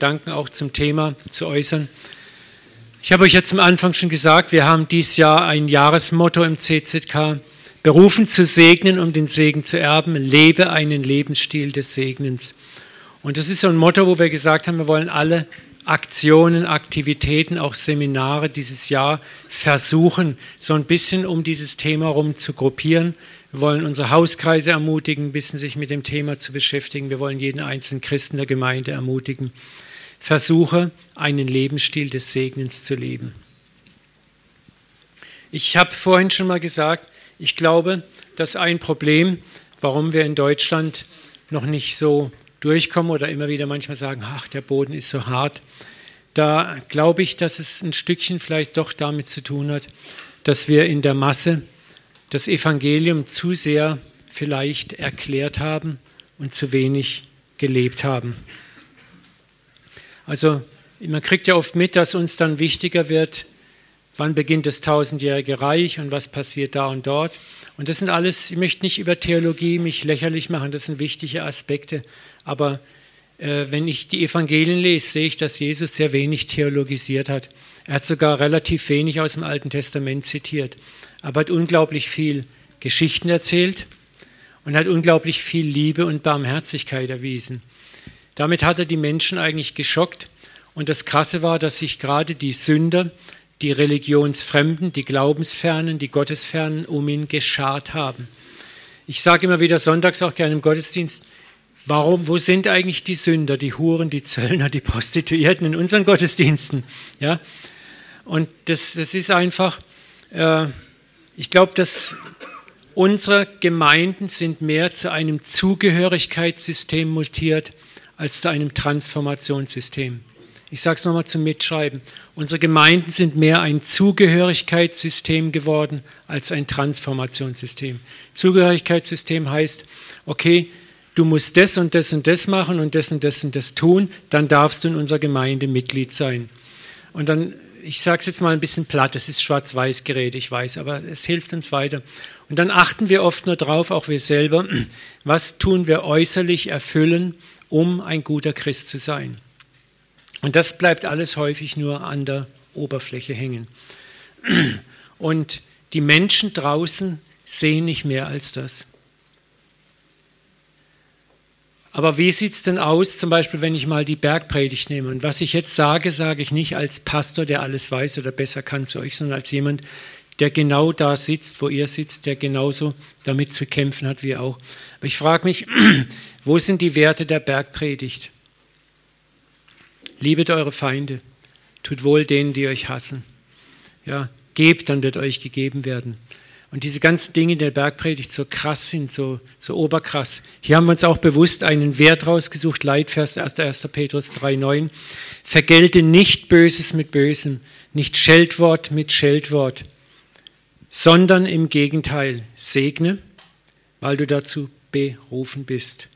Gedanken auch zum Thema zu äußern. Ich habe euch jetzt am Anfang schon gesagt, wir haben dieses Jahr ein Jahresmotto im CZK, berufen zu segnen, um den Segen zu erben, lebe einen Lebensstil des Segnens. Und das ist so ein Motto, wo wir gesagt haben, wir wollen alle Aktionen, Aktivitäten, auch Seminare dieses Jahr versuchen, so ein bisschen um dieses Thema herum zu gruppieren. Wir wollen unsere Hauskreise ermutigen, ein bisschen sich mit dem Thema zu beschäftigen. Wir wollen jeden einzelnen Christen der Gemeinde ermutigen. Versuche, einen Lebensstil des Segnens zu leben. Ich habe vorhin schon mal gesagt, ich glaube, dass ein Problem, warum wir in Deutschland noch nicht so durchkommen oder immer wieder manchmal sagen, ach, der Boden ist so hart, da glaube ich, dass es ein Stückchen vielleicht doch damit zu tun hat, dass wir in der Masse das Evangelium zu sehr vielleicht erklärt haben und zu wenig gelebt haben. Also man kriegt ja oft mit, dass uns dann wichtiger wird, wann beginnt das tausendjährige Reich und was passiert da und dort. Und das sind alles, ich möchte nicht über Theologie mich lächerlich machen, das sind wichtige Aspekte. Aber äh, wenn ich die Evangelien lese, sehe ich, dass Jesus sehr wenig theologisiert hat. Er hat sogar relativ wenig aus dem Alten Testament zitiert aber hat unglaublich viel Geschichten erzählt und hat unglaublich viel Liebe und Barmherzigkeit erwiesen. Damit hat er die Menschen eigentlich geschockt. Und das Krasse war, dass sich gerade die Sünder, die Religionsfremden, die Glaubensfernen, die Gottesfernen um ihn geschart haben. Ich sage immer wieder sonntags auch gerne im Gottesdienst, warum, wo sind eigentlich die Sünder, die Huren, die Zöllner, die Prostituierten in unseren Gottesdiensten? Ja? Und das, das ist einfach, äh, ich glaube, dass unsere Gemeinden sind mehr zu einem Zugehörigkeitssystem mutiert als zu einem Transformationssystem. Ich sage es nochmal zum Mitschreiben. Unsere Gemeinden sind mehr ein Zugehörigkeitssystem geworden als ein Transformationssystem. Zugehörigkeitssystem heißt, okay, du musst das und das und das machen und das und das und das tun, dann darfst du in unserer Gemeinde Mitglied sein. Und dann ich sage es jetzt mal ein bisschen platt, es ist schwarz-weiß Gerät, ich weiß, aber es hilft uns weiter. Und dann achten wir oft nur drauf, auch wir selber, was tun wir äußerlich erfüllen, um ein guter Christ zu sein. Und das bleibt alles häufig nur an der Oberfläche hängen. Und die Menschen draußen sehen nicht mehr als das. Aber wie sieht es denn aus, zum Beispiel, wenn ich mal die Bergpredigt nehme? Und was ich jetzt sage, sage ich nicht als Pastor, der alles weiß oder besser kann zu euch, sondern als jemand, der genau da sitzt, wo ihr sitzt, der genauso damit zu kämpfen hat wie auch. Aber ich frage mich, wo sind die Werte der Bergpredigt? Liebet eure Feinde, tut wohl denen, die euch hassen. Ja, gebt, dann wird euch gegeben werden. Und diese ganzen Dinge in der Bergpredigt so krass sind, so, so oberkrass. Hier haben wir uns auch bewusst einen Wert rausgesucht, Leitvers 1. Petrus 3,9. Vergelte nicht Böses mit Bösem, nicht Scheldwort mit Scheldwort, sondern im Gegenteil segne, weil du dazu berufen bist.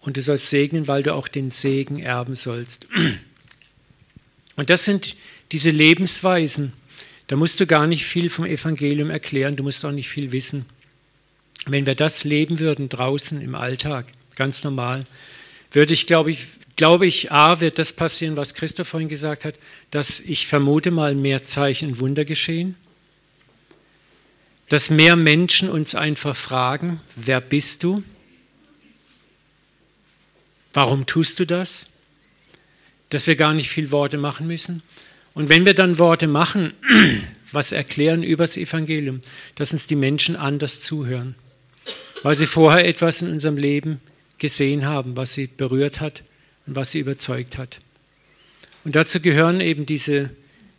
Und du sollst segnen, weil du auch den Segen erben sollst. Und das sind diese Lebensweisen, da musst du gar nicht viel vom Evangelium erklären, du musst auch nicht viel wissen. Wenn wir das leben würden draußen im Alltag, ganz normal, würde ich, glaube ich, glaube ich, A, wird das passieren, was Christoph vorhin gesagt hat, dass ich vermute mal mehr Zeichen und Wunder geschehen, dass mehr Menschen uns einfach fragen, wer bist du? Warum tust du das? Dass wir gar nicht viel Worte machen müssen. Und wenn wir dann Worte machen, was erklären über das Evangelium, dass uns die Menschen anders zuhören, weil sie vorher etwas in unserem Leben gesehen haben, was sie berührt hat und was sie überzeugt hat. Und dazu gehören eben diese,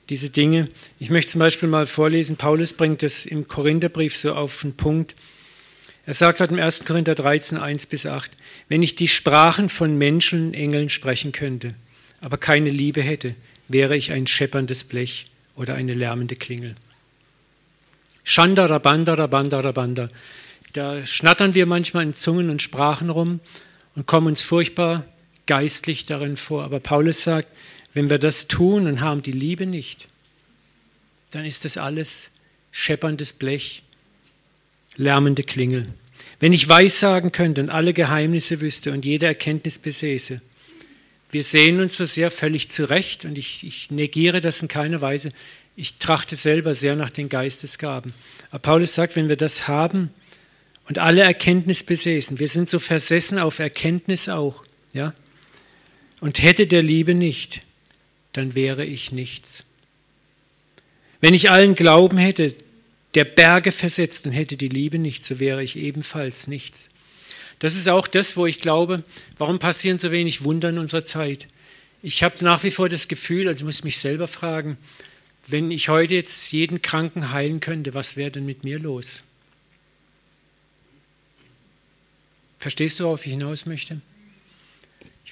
diese Dinge. Ich möchte zum Beispiel mal vorlesen, Paulus bringt es im Korintherbrief so auf den Punkt. Er sagt halt im 1. Korinther 13, 1 bis 8, wenn ich die Sprachen von Menschen und Engeln sprechen könnte, aber keine Liebe hätte, wäre ich ein schepperndes Blech oder eine lärmende Klingel. Rabanda. Da schnattern wir manchmal in Zungen und Sprachen rum und kommen uns furchtbar geistlich darin vor. Aber Paulus sagt, wenn wir das tun und haben die Liebe nicht, dann ist das alles schepperndes Blech, lärmende Klingel. Wenn ich Weissagen könnte und alle Geheimnisse wüsste und jede Erkenntnis besäße, Wir sehen uns so sehr völlig zurecht und ich, ich negiere das in keiner Weise. Ich trachte selber sehr nach den Geistesgaben. Aber Paulus sagt, wenn wir das haben und alle Erkenntnis besäßen, wir sind so versessen auf Erkenntnis auch, ja, und hätte der Liebe nicht, dann wäre ich nichts. Wenn ich allen Glauben hätte, der Berge versetzt und hätte die Liebe nicht, so wäre ich ebenfalls nichts. Das ist auch das, wo ich glaube, warum passieren so wenig Wunder in unserer Zeit. Ich habe nach wie vor das Gefühl, also ich muss mich selber fragen, wenn ich heute jetzt jeden Kranken heilen könnte, was wäre denn mit mir los? Verstehst du, worauf ich hinaus möchte?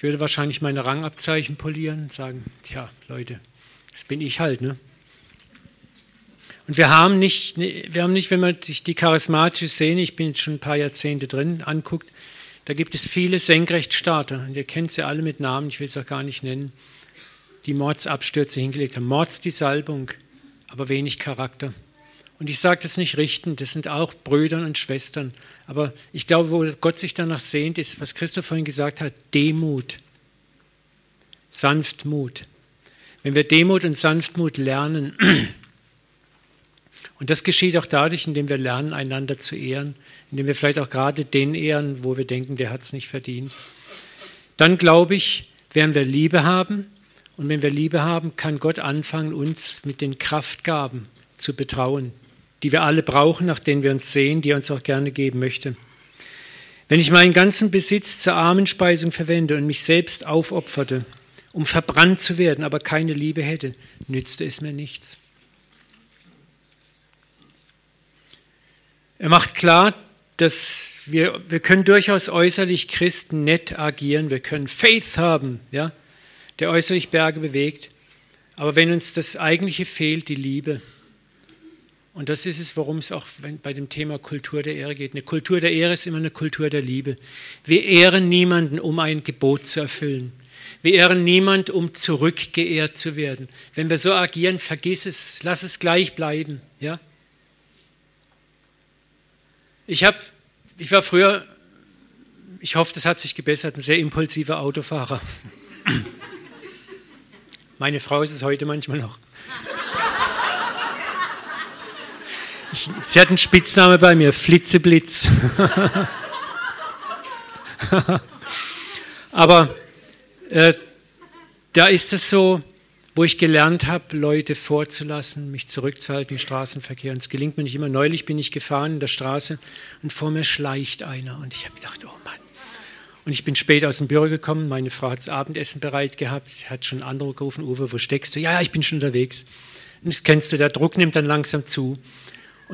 Ich würde wahrscheinlich meine Rangabzeichen polieren und sagen, tja, Leute, das bin ich halt, ne? Und wir haben nicht, wir haben nicht, wenn man sich die charismatische Szene, ich bin jetzt schon ein paar Jahrzehnte drin, anguckt, da gibt es viele Senkrechtstarter. Und ihr kennt sie alle mit Namen, ich will es auch gar nicht nennen, die Mordsabstürze hingelegt haben. Mords die Salbung, aber wenig Charakter. Und ich sage das nicht richtend, das sind auch Brüder und Schwestern. Aber ich glaube, wo Gott sich danach sehnt, ist, was Christoph vorhin gesagt hat, Demut, Sanftmut. Wenn wir Demut und Sanftmut lernen, und das geschieht auch dadurch, indem wir lernen, einander zu ehren, indem wir vielleicht auch gerade den ehren, wo wir denken, der hat es nicht verdient. Dann glaube ich, werden wir Liebe haben. Und wenn wir Liebe haben, kann Gott anfangen, uns mit den Kraftgaben zu betrauen, die wir alle brauchen, nach denen wir uns sehen, die er uns auch gerne geben möchte. Wenn ich meinen ganzen Besitz zur Armenspeisung verwende und mich selbst aufopferte, um verbrannt zu werden, aber keine Liebe hätte, nützte es mir nichts. Er macht klar, dass wir, wir können durchaus äußerlich Christen nett agieren, wir können Faith haben, ja, der äußerlich Berge bewegt, aber wenn uns das Eigentliche fehlt, die Liebe, und das ist es, worum es auch bei dem Thema Kultur der Ehre geht. Eine Kultur der Ehre ist immer eine Kultur der Liebe. Wir ehren niemanden, um ein Gebot zu erfüllen. Wir ehren niemanden, um zurückgeehrt zu werden. Wenn wir so agieren, vergiss es, lass es gleich bleiben. Ja? Ich, hab, ich war früher, ich hoffe, das hat sich gebessert, ein sehr impulsiver Autofahrer. Meine Frau ist es heute manchmal noch. Sie hat einen Spitzname bei mir, Flitzeblitz. Aber äh, da ist es so, wo ich gelernt habe, Leute vorzulassen, mich zurückzuhalten im Straßenverkehr. Und es gelingt mir nicht immer. Neulich bin ich gefahren in der Straße und vor mir schleicht einer. Und ich habe gedacht, oh Mann. Und ich bin spät aus dem Büro gekommen. Meine Frau hat das Abendessen bereit gehabt. Hat schon Anruf gerufen. Uwe, wo steckst du? Ja, ja, ich bin schon unterwegs. Und das kennst du, der Druck nimmt dann langsam zu.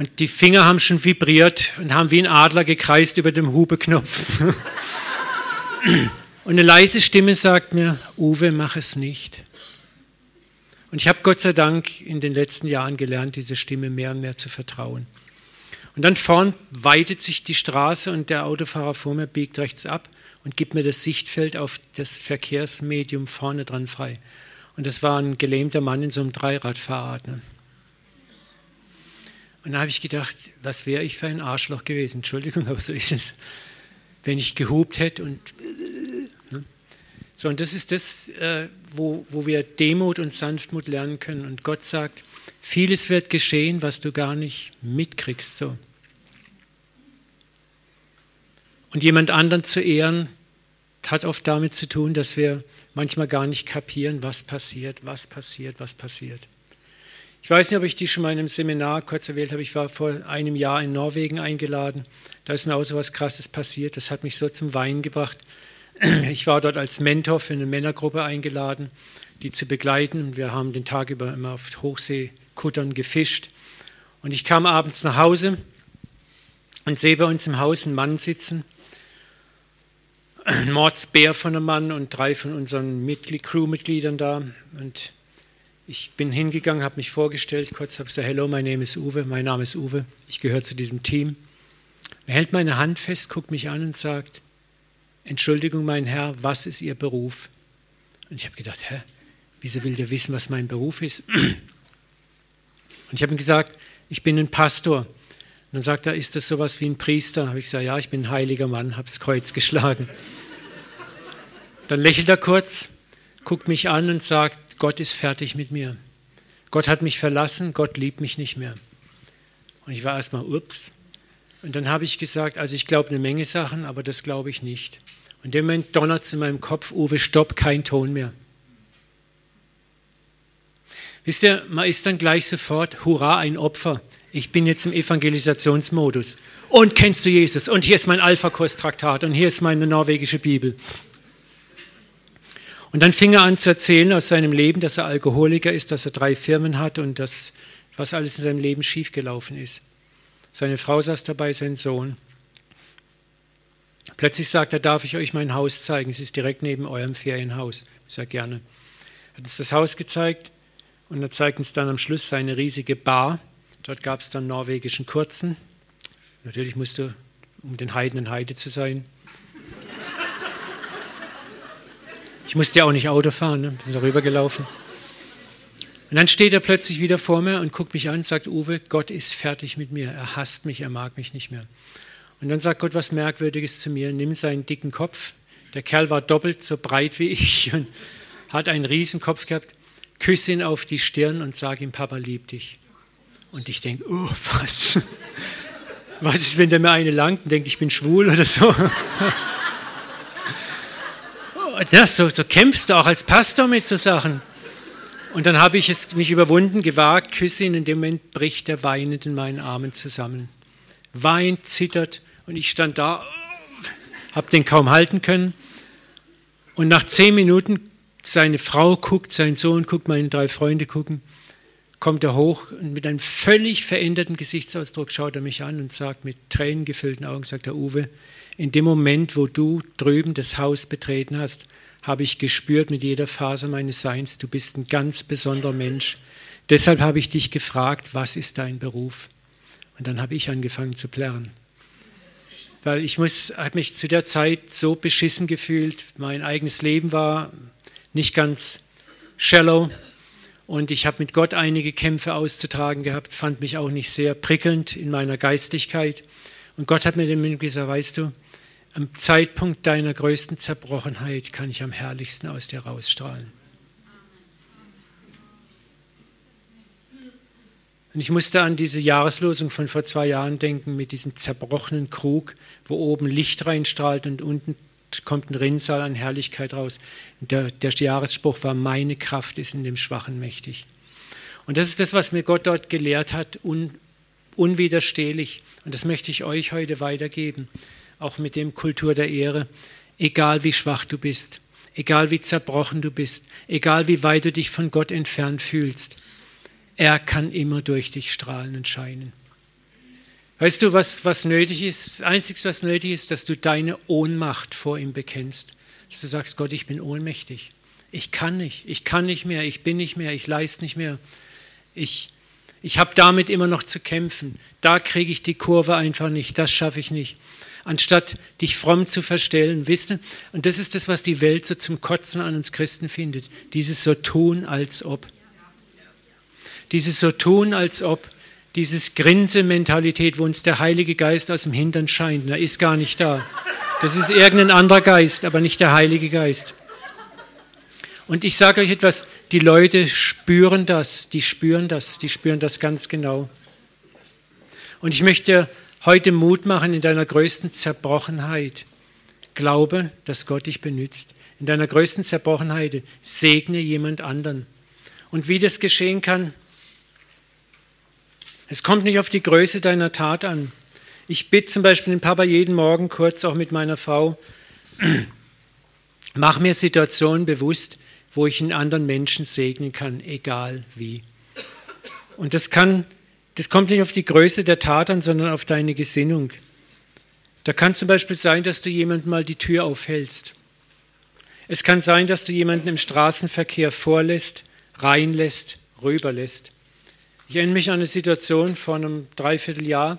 Und die Finger haben schon vibriert und haben wie ein Adler gekreist über dem Hubeknopf. und eine leise Stimme sagt mir, Uwe, mach es nicht. Und ich habe Gott sei Dank in den letzten Jahren gelernt, diese Stimme mehr und mehr zu vertrauen. Und dann vorn weitet sich die Straße und der Autofahrer vor mir biegt rechts ab und gibt mir das Sichtfeld auf das Verkehrsmedium vorne dran frei. Und das war ein gelähmter Mann in so einem Dreiradfahrrad. Ne? Und da habe ich gedacht, was wäre ich für ein Arschloch gewesen? Entschuldigung, aber so ist es. Wenn ich gehupt hätte und so, und das ist das, äh, wo, wo wir Demut und Sanftmut lernen können. Und Gott sagt, vieles wird geschehen, was du gar nicht mitkriegst. So. Und jemand anderen zu ehren, hat oft damit zu tun, dass wir manchmal gar nicht kapieren, was passiert, was passiert, was passiert. Ich weiß nicht, ob ich die schon mal in einem Seminar kurz erwähnt habe. Ich war vor einem Jahr in Norwegen eingeladen. Da ist mir auch so was Krasses passiert. Das hat mich so zum Weinen gebracht. Ich war dort als Mentor für eine Männergruppe eingeladen, die zu begleiten. Wir haben den Tag über immer auf Hochseekuttern gefischt. Und ich kam abends nach Hause und sehe bei uns im Haus einen Mann sitzen, ein Mordsbär von einem Mann und drei von unseren Crewmitgliedern da. Und ich bin hingegangen, habe mich vorgestellt, kurz habe gesagt, hello, my name is Uwe, mein Name ist Uwe, ich gehöre zu diesem Team. Er hält meine Hand fest, guckt mich an und sagt, Entschuldigung, mein Herr, was ist Ihr Beruf? Und ich habe gedacht, hä, wieso will der wissen, was mein Beruf ist? Und ich habe ihm gesagt, ich bin ein Pastor. Und dann sagt er, ist das sowas wie ein Priester? Habe ich gesagt, ja, ich bin ein heiliger Mann, habe das Kreuz geschlagen. Dann lächelt er kurz guckt mich an und sagt, Gott ist fertig mit mir. Gott hat mich verlassen, Gott liebt mich nicht mehr. Und ich war erstmal, ups. Und dann habe ich gesagt, also ich glaube eine Menge Sachen, aber das glaube ich nicht. Und in dem Moment donnert es in meinem Kopf, Uwe, stopp, kein Ton mehr. Wisst ihr, man ist dann gleich sofort, hurra, ein Opfer. Ich bin jetzt im Evangelisationsmodus. Und kennst du Jesus? Und hier ist mein Alpha-Kurs-Traktat und hier ist meine norwegische Bibel. Und dann fing er an zu erzählen aus seinem Leben, dass er Alkoholiker ist, dass er drei Firmen hat und das, was alles in seinem Leben schiefgelaufen ist. Seine Frau saß dabei, sein Sohn. Plötzlich sagt er, darf ich euch mein Haus zeigen? Es ist direkt neben eurem Ferienhaus. Ich sage gerne. Er hat uns das Haus gezeigt und er zeigt uns dann am Schluss seine riesige Bar. Dort gab es dann norwegischen Kurzen. Natürlich musste, um den Heiden und Heide zu sein. Ich musste ja auch nicht Auto fahren, ne? bin darüber gelaufen. Und dann steht er plötzlich wieder vor mir und guckt mich an und sagt, Uwe, Gott ist fertig mit mir. Er hasst mich, er mag mich nicht mehr. Und dann sagt Gott was Merkwürdiges zu mir, nimm seinen dicken Kopf. Der Kerl war doppelt so breit wie ich und hat einen riesen Kopf gehabt. Küsse ihn auf die Stirn und sag ihm, Papa liebt dich. Und ich denke, oh, was? Was ist, wenn der mir eine langt und denkt, ich bin schwul oder so? das, so, so kämpfst du auch als Pastor mit so Sachen. Und dann habe ich es mich überwunden, gewagt, küsse ihn. In dem Moment bricht er weinend in meinen Armen zusammen. Weint, zittert und ich stand da, habe den kaum halten können. Und nach zehn Minuten, seine Frau guckt, sein Sohn guckt, meine drei Freunde gucken, kommt er hoch und mit einem völlig veränderten Gesichtsausdruck schaut er mich an und sagt mit tränengefüllten Augen, sagt er, Uwe, in dem Moment, wo du drüben das Haus betreten hast, habe ich gespürt mit jeder Phase meines Seins, du bist ein ganz besonderer Mensch. Deshalb habe ich dich gefragt, was ist dein Beruf? Und dann habe ich angefangen zu plärren. Weil ich muss, habe mich zu der Zeit so beschissen gefühlt. Mein eigenes Leben war nicht ganz shallow. Und ich habe mit Gott einige Kämpfe auszutragen gehabt, fand mich auch nicht sehr prickelnd in meiner Geistigkeit. Und Gott hat mir dann gesagt, weißt du, am Zeitpunkt deiner größten Zerbrochenheit kann ich am herrlichsten aus dir rausstrahlen. Und ich musste an diese Jahreslosung von vor zwei Jahren denken, mit diesem zerbrochenen Krug, wo oben Licht reinstrahlt und unten kommt ein Rinnsal an Herrlichkeit raus. Der, der Jahresspruch war, meine Kraft ist in dem Schwachen mächtig. Und das ist das, was mir Gott dort gelehrt hat, un, unwiderstehlich. Und das möchte ich euch heute weitergeben auch mit dem Kultur der Ehre, egal wie schwach du bist, egal wie zerbrochen du bist, egal wie weit du dich von Gott entfernt fühlst, er kann immer durch dich strahlen und scheinen. Weißt du, was, was nötig ist? Das Einzige, was nötig ist, dass du deine Ohnmacht vor ihm bekennst. Dass du sagst, Gott, ich bin ohnmächtig. Ich kann nicht, ich kann nicht mehr, ich bin nicht mehr, ich leiste nicht mehr. Ich, ich habe damit immer noch zu kämpfen. Da kriege ich die Kurve einfach nicht, das schaffe ich nicht anstatt dich fromm zu verstellen, wisst ihr? Und das ist das, was die Welt so zum Kotzen an uns Christen findet. Dieses so tun, als ob. Dieses so tun, als ob. Dieses Grinse-Mentalität, wo uns der Heilige Geist aus dem Hintern scheint. Er ist gar nicht da. Das ist irgendein anderer Geist, aber nicht der Heilige Geist. Und ich sage euch etwas, die Leute spüren das, die spüren das, die spüren das ganz genau. Und ich möchte heute Mut machen in deiner größten Zerbrochenheit. Glaube, dass Gott dich benützt. In deiner größten Zerbrochenheit segne jemand anderen. Und wie das geschehen kann, es kommt nicht auf die Größe deiner Tat an. Ich bitte zum Beispiel den Papa jeden Morgen kurz, auch mit meiner Frau, mach mir Situationen bewusst, wo ich einen anderen Menschen segnen kann, egal wie. Und das kann das kommt nicht auf die Größe der Tat an, sondern auf deine Gesinnung. Da kann zum Beispiel sein, dass du jemandem mal die Tür aufhältst. Es kann sein, dass du jemanden im Straßenverkehr vorlässt, reinlässt, rüberlässt. Ich erinnere mich an eine Situation vor einem Dreivierteljahr.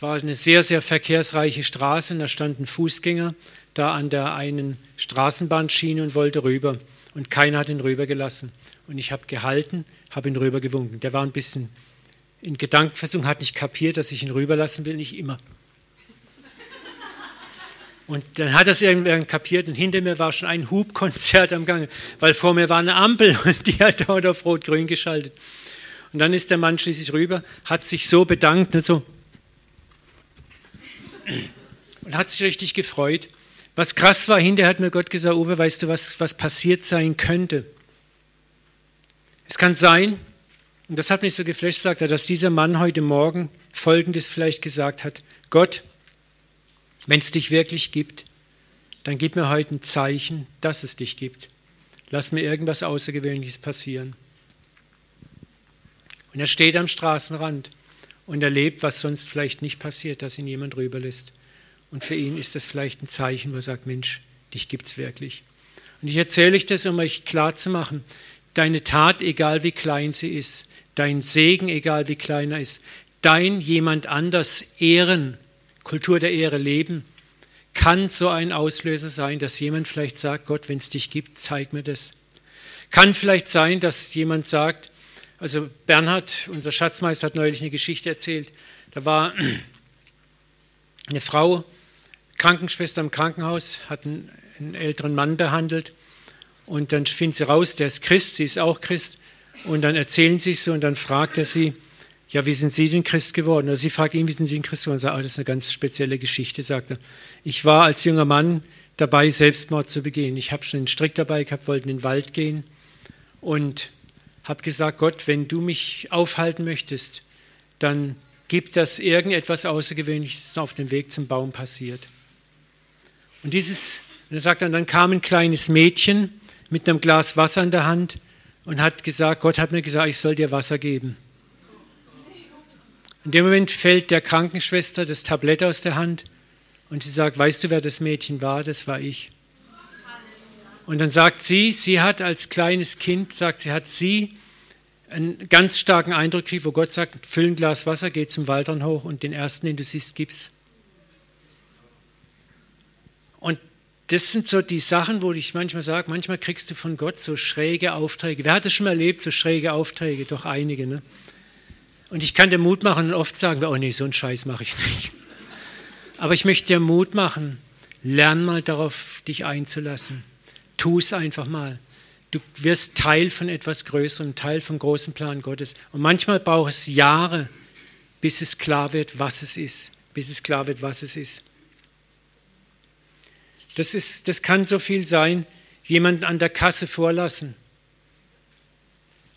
War eine sehr, sehr verkehrsreiche Straße und da stand ein Fußgänger da an der einen Straßenbahnschiene und wollte rüber. Und keiner hat ihn rübergelassen. Und ich habe gehalten, habe ihn rübergewunken. Der war ein bisschen in Gedankenversuchung, hat nicht kapiert, dass ich ihn rüberlassen will, nicht immer. Und dann hat das irgendwann kapiert und hinter mir war schon ein Hubkonzert am Gange, weil vor mir war eine Ampel und die hat dort auf Rot-Grün geschaltet. Und dann ist der Mann schließlich rüber, hat sich so bedankt, nicht so, und hat sich richtig gefreut. Was krass war, hinterher hat mir Gott gesagt, Uwe, weißt du, was, was passiert sein könnte? Es kann sein, und das hat mich so geflasht, sagt er, dass dieser Mann heute Morgen Folgendes vielleicht gesagt hat. Gott, wenn es dich wirklich gibt, dann gib mir heute ein Zeichen, dass es dich gibt. Lass mir irgendwas Außergewöhnliches passieren. Und er steht am Straßenrand und erlebt, was sonst vielleicht nicht passiert, dass ihn jemand rüberlässt. Und für ihn ist das vielleicht ein Zeichen, wo er sagt, Mensch, dich gibt es wirklich. Und ich erzähle euch das, um euch klarzumachen, deine Tat, egal wie klein sie ist, dein Segen, egal wie klein er ist, dein jemand anders ehren, Kultur der Ehre leben, kann so ein Auslöser sein, dass jemand vielleicht sagt, Gott, wenn es dich gibt, zeig mir das. Kann vielleicht sein, dass jemand sagt, also Bernhard, unser Schatzmeister, hat neulich eine Geschichte erzählt. Da war eine Frau, Krankenschwester im Krankenhaus, hat einen, einen älteren Mann behandelt und dann findet sie raus, der ist Christ, sie ist auch Christ und dann erzählen sie so und dann fragt er sie, ja, wie sind Sie denn Christ geworden? Oder sie fragt ihn, wie sind Sie denn Christ geworden? Und sagt, oh, das ist eine ganz spezielle Geschichte, sagt er. Ich war als junger Mann dabei, Selbstmord zu begehen. Ich habe schon einen Strick dabei gehabt, wollte in den Wald gehen und habe gesagt, Gott, wenn du mich aufhalten möchtest, dann gib, dass irgendetwas Außergewöhnliches auf dem Weg zum Baum passiert. Und dieses, und er sagt dann, dann kam ein kleines Mädchen mit einem Glas Wasser in der Hand und hat gesagt, Gott hat mir gesagt, ich soll dir Wasser geben. In dem Moment fällt der Krankenschwester das Tablett aus der Hand und sie sagt, weißt du, wer das Mädchen war? Das war ich. Und dann sagt sie, sie hat als kleines Kind, sagt sie, hat sie einen ganz starken Eindruck gekriegt, wo Gott sagt, füll ein Glas Wasser, geh zum Waldern hoch und den ersten, den du siehst, gib's. Und das sind so die Sachen, wo ich manchmal sage, manchmal kriegst du von Gott so schräge Aufträge. Wer hat es schon mal erlebt, so schräge Aufträge? Doch einige, ne? Und ich kann dir Mut machen und oft sagen wir, oh nee, so einen Scheiß mache ich nicht. Aber ich möchte dir Mut machen, lern mal darauf, dich einzulassen. Tu es einfach mal. Du wirst Teil von etwas Größerem, Teil vom großen Plan Gottes. Und manchmal braucht es Jahre, bis es klar wird, was es ist. Bis es klar wird, was es ist. Das, ist, das kann so viel sein, jemanden an der Kasse vorlassen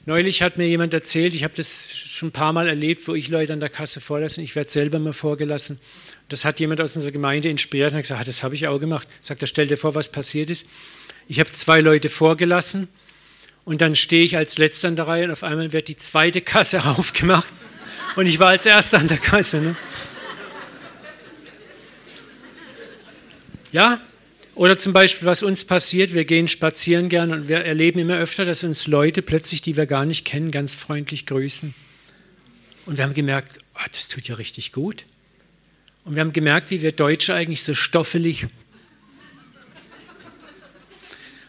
Neulich hat mir jemand erzählt, ich habe das schon ein paar Mal erlebt, wo ich Leute an der Kasse vorlasse, ich werde selber mal vorgelassen. Das hat jemand aus unserer Gemeinde inspiriert und hat gesagt, ah, das habe ich auch gemacht. Sagt er, stell dir vor, was passiert ist. Ich habe zwei Leute vorgelassen und dann stehe ich als Letzter in der Reihe und auf einmal wird die zweite Kasse aufgemacht und ich war als Erster an der Kasse. Ne? Ja, oder zum Beispiel, was uns passiert, wir gehen spazieren gern und wir erleben immer öfter, dass uns Leute plötzlich, die wir gar nicht kennen, ganz freundlich grüßen. Und wir haben gemerkt, oh, das tut ja richtig gut. Und wir haben gemerkt, wie wir Deutsche eigentlich so stoffelig.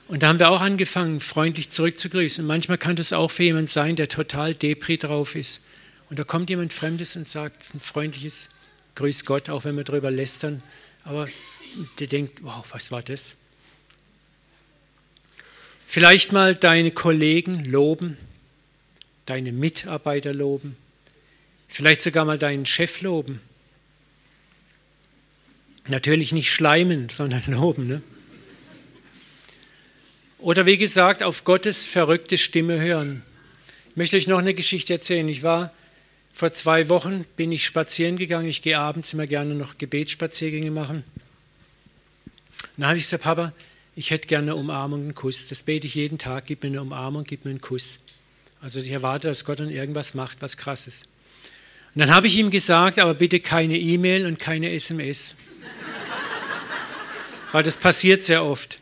Und da haben wir auch angefangen, freundlich zurückzugrüßen. Und manchmal kann das auch für jemanden sein, der total Depri drauf ist. Und da kommt jemand Fremdes und sagt ein freundliches Grüß Gott, auch wenn wir darüber lästern. Aber der denkt, wow, was war das? Vielleicht mal deine Kollegen loben, deine Mitarbeiter loben, vielleicht sogar mal deinen Chef loben. Natürlich nicht schleimen, sondern loben. Ne? Oder wie gesagt, auf Gottes verrückte Stimme hören. Ich möchte euch noch eine Geschichte erzählen. Ich war vor zwei Wochen, bin ich spazieren gegangen. Ich gehe abends immer gerne noch Gebetsspaziergänge machen dann habe ich gesagt, Papa, ich hätte gerne eine Umarmung, einen Kuss. Das bete ich jeden Tag, gib mir eine Umarmung, gib mir einen Kuss. Also ich erwarte, dass Gott dann irgendwas macht, was krasses. Und dann habe ich ihm gesagt, aber bitte keine E-Mail und keine SMS. Weil das passiert sehr oft.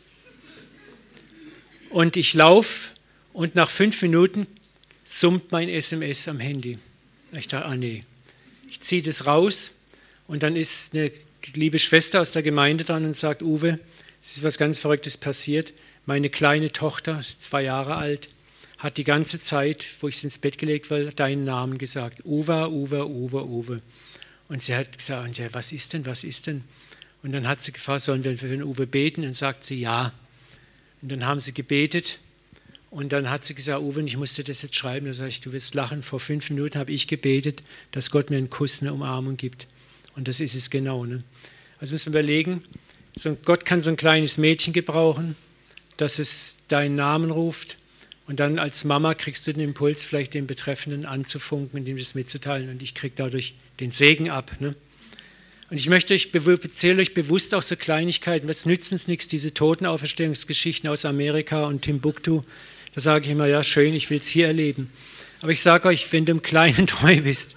Und ich laufe und nach fünf Minuten summt mein SMS am Handy. Ich dachte, ah nee, ich ziehe das raus und dann ist eine liebe Schwester aus der Gemeinde dran und sagt, Uwe, es ist was ganz Verrücktes passiert. Meine kleine Tochter, ist zwei Jahre alt, hat die ganze Zeit, wo ich sie ins Bett gelegt war, deinen Namen gesagt. Uwe, Uwe, Uwe, Uwe. Und sie hat gesagt, was ist denn, was ist denn? Und dann hat sie gefragt, sollen wir für den Uwe beten? Und sagt sie ja. Und dann haben sie gebetet. Und dann hat sie gesagt, Uwe, ich musste das jetzt schreiben. Da sage ich, du wirst lachen. Vor fünf Minuten habe ich gebetet, dass Gott mir einen Kuss, eine Umarmung gibt. Und das ist es genau. Ne? Also müssen wir überlegen, so Gott kann so ein kleines Mädchen gebrauchen, dass es deinen Namen ruft. Und dann als Mama kriegst du den Impuls, vielleicht den Betreffenden anzufunken, und ihm das mitzuteilen. Und ich kriege dadurch den Segen ab. Ne? Und ich möchte euch, erzähle euch bewusst auch so Kleinigkeiten. Was nützen es nichts, diese Totenauferstehungsgeschichten aus Amerika und Timbuktu? Da sage ich immer, ja, schön, ich will es hier erleben. Aber ich sage euch, wenn du im Kleinen treu bist,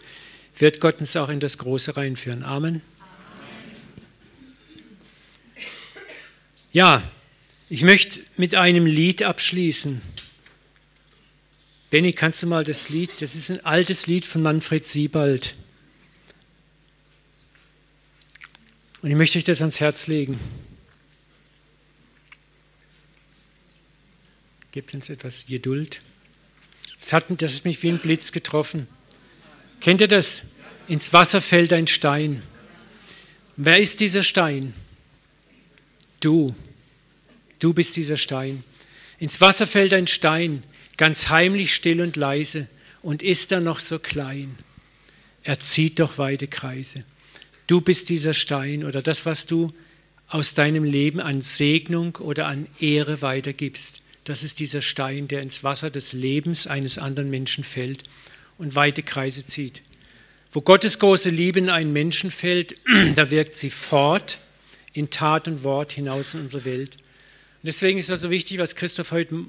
wird Gott uns auch in das Große reinführen. Amen. Ja, ich möchte mit einem Lied abschließen. Benny, kannst du mal das Lied, das ist ein altes Lied von Manfred Siebald. Und ich möchte euch das ans Herz legen. Gebt uns etwas Geduld. Das hat das hat mich wie ein Blitz getroffen. Kennt ihr das? Ins Wasser fällt ein Stein. Wer ist dieser Stein? Du. Du bist dieser Stein. Ins Wasser fällt ein Stein, ganz heimlich, still und leise, und ist er noch so klein. Er zieht doch weite Kreise. Du bist dieser Stein oder das, was du aus deinem Leben an Segnung oder an Ehre weitergibst. Das ist dieser Stein, der ins Wasser des Lebens eines anderen Menschen fällt und weite Kreise zieht. Wo Gottes große Liebe in einen Menschen fällt, da wirkt sie fort in Tat und Wort hinaus in unsere Welt. Und deswegen ist es so wichtig, was Christoph heute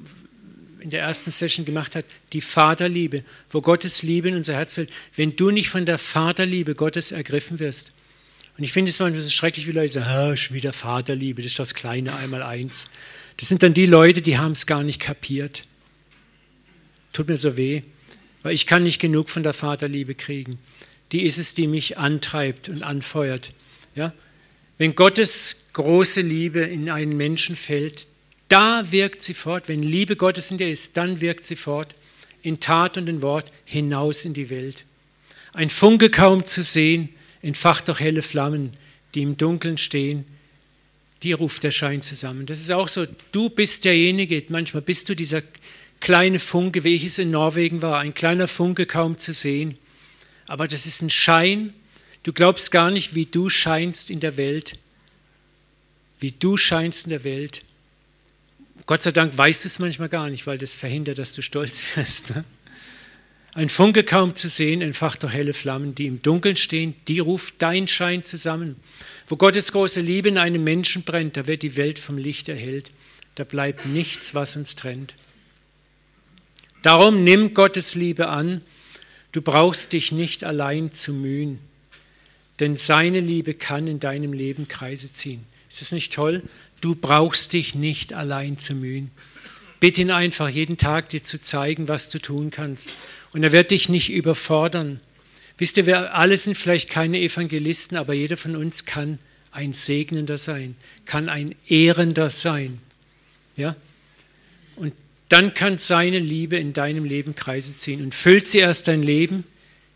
in der ersten Session gemacht hat, die Vaterliebe, wo Gottes Liebe in unser Herz fällt. Wenn du nicht von der Vaterliebe Gottes ergriffen wirst, und ich finde es manchmal so schrecklich, wie Leute sagen, ah, schon wieder Vaterliebe, das ist das kleine Einmaleins. Das sind dann die Leute, die haben es gar nicht kapiert. Tut mir so weh, weil ich kann nicht genug von der Vaterliebe kriegen. Die ist es, die mich antreibt und anfeuert. Ja? Wenn Gottes große Liebe in einen Menschen fällt, da wirkt sie fort. Wenn Liebe Gottes in dir ist, dann wirkt sie fort. In Tat und in Wort hinaus in die Welt. Ein Funke kaum zu sehen, entfacht doch helle Flammen, die im Dunkeln stehen, die ruft der Schein zusammen. Das ist auch so, du bist derjenige, manchmal bist du dieser kleine Funke, wie ich es in Norwegen war, ein kleiner Funke kaum zu sehen. Aber das ist ein Schein, du glaubst gar nicht, wie du scheinst in der Welt, wie du scheinst in der Welt. Gott sei Dank weißt du es manchmal gar nicht, weil das verhindert, dass du stolz wirst. Ne? Ein Funke kaum zu sehen, entfacht doch helle Flammen, die im Dunkeln stehen, die ruft dein Schein zusammen. Wo Gottes große Liebe in einem Menschen brennt, da wird die Welt vom Licht erhellt, da bleibt nichts, was uns trennt. Darum nimm Gottes Liebe an, du brauchst dich nicht allein zu mühen, denn seine Liebe kann in deinem Leben Kreise ziehen. Ist es nicht toll? Du brauchst dich nicht allein zu mühen. Bitte ihn einfach jeden Tag dir zu zeigen, was du tun kannst. Und er wird dich nicht überfordern. Wisst ihr, wir alle sind vielleicht keine Evangelisten, aber jeder von uns kann ein Segnender sein, kann ein Ehrender sein. Ja? Und dann kann seine Liebe in deinem Leben Kreise ziehen und füllt sie erst dein Leben,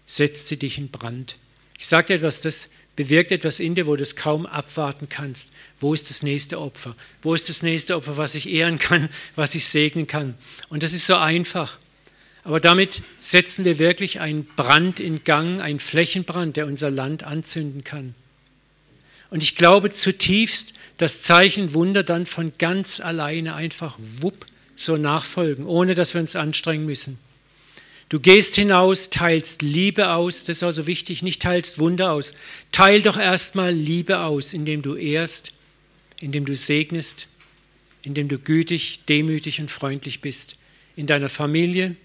setzt sie dich in Brand. Ich sage dir etwas, das bewirkt etwas in dir, wo du es kaum abwarten kannst. Wo ist das nächste Opfer? Wo ist das nächste Opfer, was ich ehren kann, was ich segnen kann? Und das ist so einfach. Aber damit setzen wir wirklich einen Brand in Gang, einen Flächenbrand, der unser Land anzünden kann. Und ich glaube zutiefst, dass Zeichen Wunder dann von ganz alleine einfach wupp so nachfolgen, ohne dass wir uns anstrengen müssen. Du gehst hinaus, teilst Liebe aus, das ist also wichtig, nicht teilst Wunder aus. Teil doch erstmal Liebe aus, indem du ehrst, indem du segnest, indem du gütig, demütig und freundlich bist. In deiner Familie,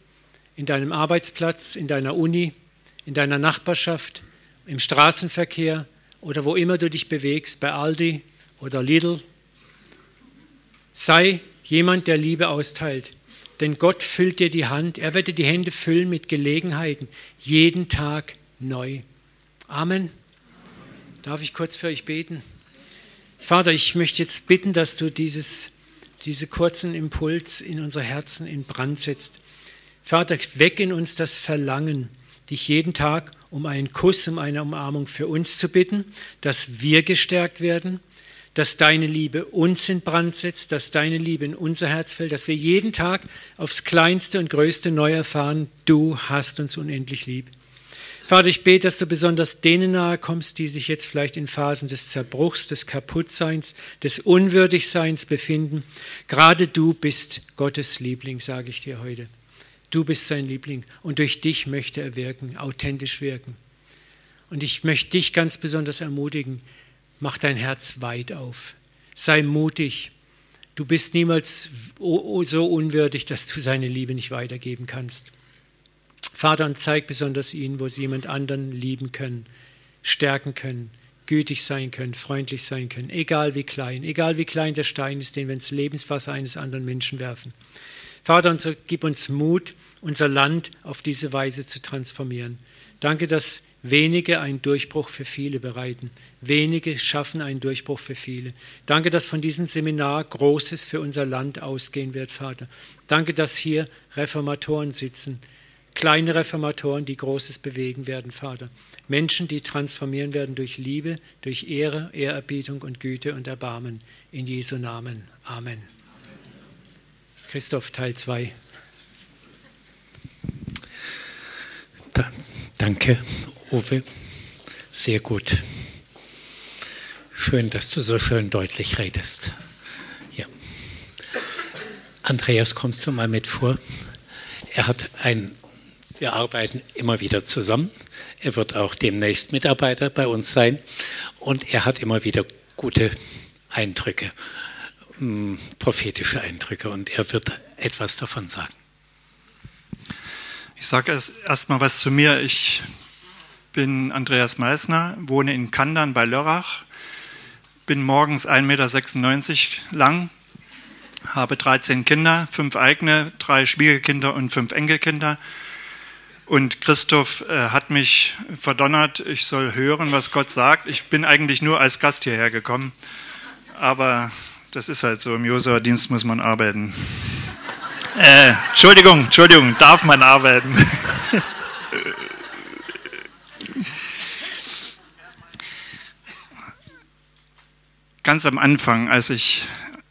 in deinem Arbeitsplatz, in deiner Uni, in deiner Nachbarschaft, im Straßenverkehr oder wo immer du dich bewegst, bei Aldi oder Lidl. Sei jemand, der Liebe austeilt. Denn Gott füllt dir die Hand, er wird dir die Hände füllen mit Gelegenheiten, jeden Tag neu. Amen. Darf ich kurz für euch beten? Vater, ich möchte jetzt bitten, dass du dieses, diese kurzen Impuls in unser Herzen in Brand setzt. Vater, weck in uns das Verlangen, dich jeden Tag um einen Kuss, um eine Umarmung für uns zu bitten, dass wir gestärkt werden, dass deine Liebe uns in Brand setzt, dass deine Liebe in unser Herz fällt, dass wir jeden Tag aufs Kleinste und Größte neu erfahren, du hast uns unendlich lieb. Vater, ich bete, dass du besonders denen nahe kommst, die sich jetzt vielleicht in Phasen des Zerbruchs, des Kaputtseins, des Unwürdigseins befinden. Gerade du bist Gottes Liebling, sage ich dir heute. Du bist sein Liebling und durch dich möchte er wirken, authentisch wirken. Und ich möchte dich ganz besonders ermutigen, mach dein Herz weit auf. Sei mutig. Du bist niemals so unwürdig, dass du seine Liebe nicht weitergeben kannst. Vater, und zeig besonders ihnen, wo sie jemand anderen lieben können, stärken können, gütig sein können, freundlich sein können, egal wie klein, egal wie klein der Stein ist, den wir ins Lebenswasser eines anderen Menschen werfen. Vater, und so gib uns Mut, unser Land auf diese Weise zu transformieren. Danke, dass wenige einen Durchbruch für viele bereiten. Wenige schaffen einen Durchbruch für viele. Danke, dass von diesem Seminar Großes für unser Land ausgehen wird, Vater. Danke, dass hier Reformatoren sitzen, kleine Reformatoren, die Großes bewegen werden, Vater. Menschen, die transformieren werden durch Liebe, durch Ehre, Ehrerbietung und Güte und Erbarmen. In Jesu Namen. Amen. Christoph, Teil 2. Danke, Uwe. Sehr gut. Schön, dass du so schön deutlich redest. Ja. Andreas, kommst du mal mit vor? Er hat ein, wir arbeiten immer wieder zusammen. Er wird auch demnächst Mitarbeiter bei uns sein und er hat immer wieder gute Eindrücke, hm, prophetische Eindrücke und er wird etwas davon sagen. Ich sage erst mal was zu mir. Ich bin Andreas Meissner, wohne in Kandern bei Lörrach, bin morgens 1,96 Meter lang, habe 13 Kinder, fünf eigene, drei Schwiegerkinder und fünf Enkelkinder. Und Christoph äh, hat mich verdonnert, ich soll hören, was Gott sagt. Ich bin eigentlich nur als Gast hierher gekommen, aber das ist halt so, im Josua-Dienst muss man arbeiten. Äh, Entschuldigung, Entschuldigung, darf man arbeiten? Ganz am Anfang, als ich,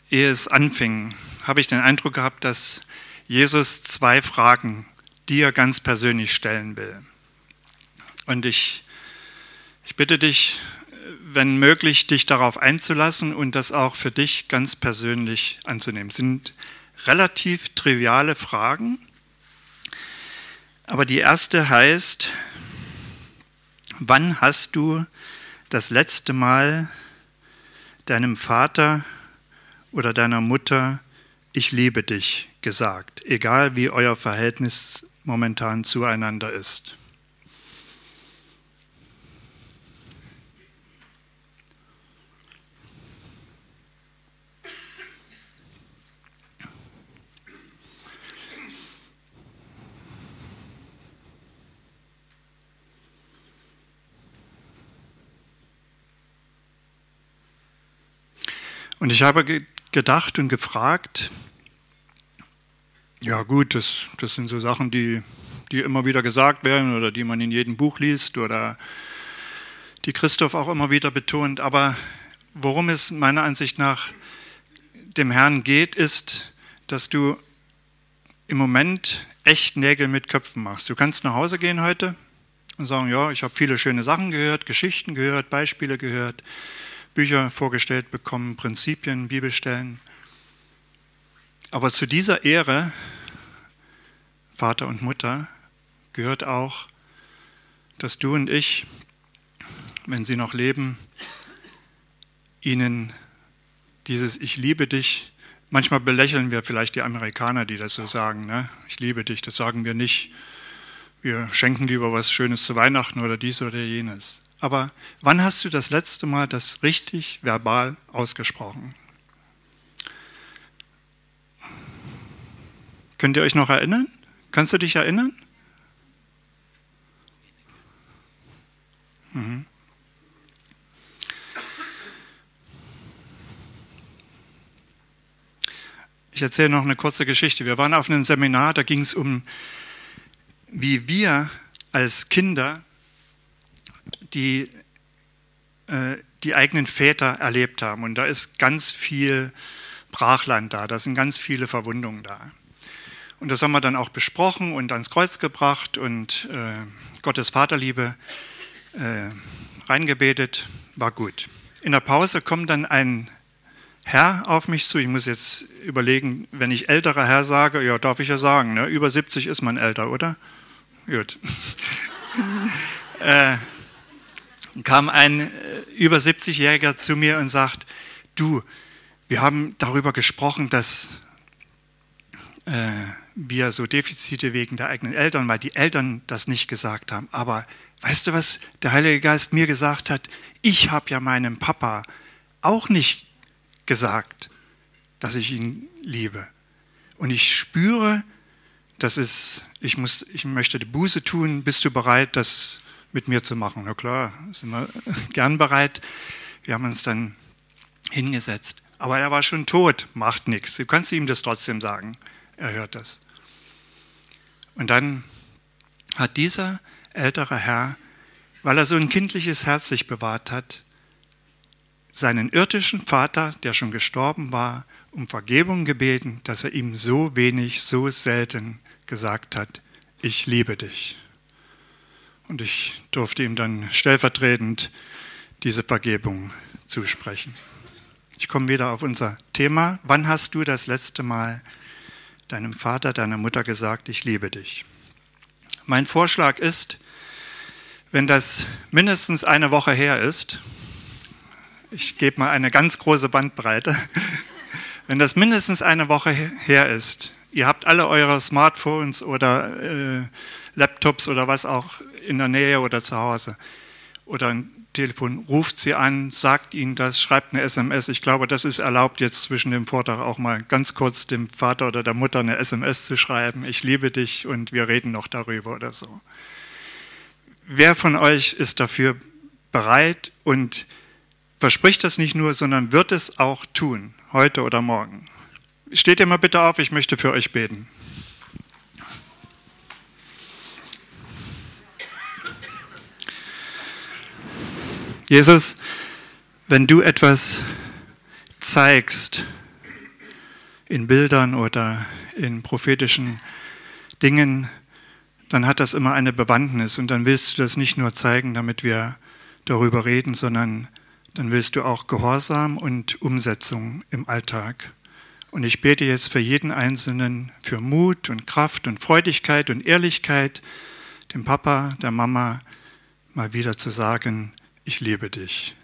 ehe es anfing, habe ich den Eindruck gehabt, dass Jesus zwei Fragen dir ganz persönlich stellen will. Und ich, ich bitte dich, wenn möglich, dich darauf einzulassen und das auch für dich ganz persönlich anzunehmen. Es sind relativ triviale Fragen. Aber die erste heißt, wann hast du das letzte Mal deinem Vater oder deiner Mutter, ich liebe dich gesagt, egal wie euer Verhältnis momentan zueinander ist? Und ich habe gedacht und gefragt, ja gut, das, das sind so Sachen, die, die immer wieder gesagt werden oder die man in jedem Buch liest oder die Christoph auch immer wieder betont. Aber worum es meiner Ansicht nach dem Herrn geht, ist, dass du im Moment echt Nägel mit Köpfen machst. Du kannst nach Hause gehen heute und sagen, ja, ich habe viele schöne Sachen gehört, Geschichten gehört, Beispiele gehört. Bücher vorgestellt bekommen, Prinzipien, Bibelstellen. Aber zu dieser Ehre, Vater und Mutter, gehört auch, dass du und ich, wenn sie noch leben, ihnen dieses Ich liebe dich, manchmal belächeln wir vielleicht die Amerikaner, die das so sagen, ne? ich liebe dich, das sagen wir nicht. Wir schenken lieber was Schönes zu Weihnachten oder dies oder jenes. Aber wann hast du das letzte Mal das richtig verbal ausgesprochen? Könnt ihr euch noch erinnern? Kannst du dich erinnern? Mhm. Ich erzähle noch eine kurze Geschichte. Wir waren auf einem Seminar, da ging es um, wie wir als Kinder die äh, die eigenen Väter erlebt haben. Und da ist ganz viel Brachland da, da sind ganz viele Verwundungen da. Und das haben wir dann auch besprochen und ans Kreuz gebracht und äh, Gottes Vaterliebe äh, reingebetet, war gut. In der Pause kommt dann ein Herr auf mich zu. Ich muss jetzt überlegen, wenn ich älterer Herr sage, ja, darf ich ja sagen, ne? über 70 ist man älter, oder? Gut. äh, kam ein äh, über 70-Jähriger zu mir und sagt, du, wir haben darüber gesprochen, dass äh, wir so Defizite wegen der eigenen Eltern, weil die Eltern das nicht gesagt haben. Aber weißt du, was der Heilige Geist mir gesagt hat? Ich habe ja meinem Papa auch nicht gesagt, dass ich ihn liebe. Und ich spüre, das ist, ich, muss, ich möchte die Buße tun, bist du bereit, das mit mir zu machen? Na klar, sind wir gern bereit. Wir haben uns dann hingesetzt. Aber er war schon tot, macht nichts. Du kannst ihm das trotzdem sagen. Er hört das. Und dann hat dieser ältere Herr, weil er so ein kindliches Herz sich bewahrt hat, seinen irdischen Vater, der schon gestorben war, um Vergebung gebeten, dass er ihm so wenig, so selten gesagt hat, ich liebe dich. Und ich durfte ihm dann stellvertretend diese Vergebung zusprechen. Ich komme wieder auf unser Thema. Wann hast du das letzte Mal deinem Vater, deiner Mutter gesagt, ich liebe dich? Mein Vorschlag ist, wenn das mindestens eine Woche her ist, ich gebe mal eine ganz große Bandbreite, wenn das mindestens eine Woche her ist, ihr habt alle eure Smartphones oder äh, Laptops oder was auch in der Nähe oder zu Hause oder ein Telefon, ruft sie an, sagt ihnen das, schreibt eine SMS. Ich glaube, das ist erlaubt, jetzt zwischen dem Vortrag auch mal ganz kurz dem Vater oder der Mutter eine SMS zu schreiben. Ich liebe dich und wir reden noch darüber oder so. Wer von euch ist dafür bereit und verspricht das nicht nur, sondern wird es auch tun, heute oder morgen? Steht ihr mal bitte auf, ich möchte für euch beten. Jesus, wenn du etwas zeigst in Bildern oder in prophetischen Dingen, dann hat das immer eine Bewandtnis und dann willst du das nicht nur zeigen, damit wir darüber reden, sondern dann willst du auch Gehorsam und Umsetzung im Alltag. Und ich bete jetzt für jeden Einzelnen für Mut und Kraft und Freudigkeit und Ehrlichkeit, dem Papa, der Mama mal wieder zu sagen, ich liebe dich.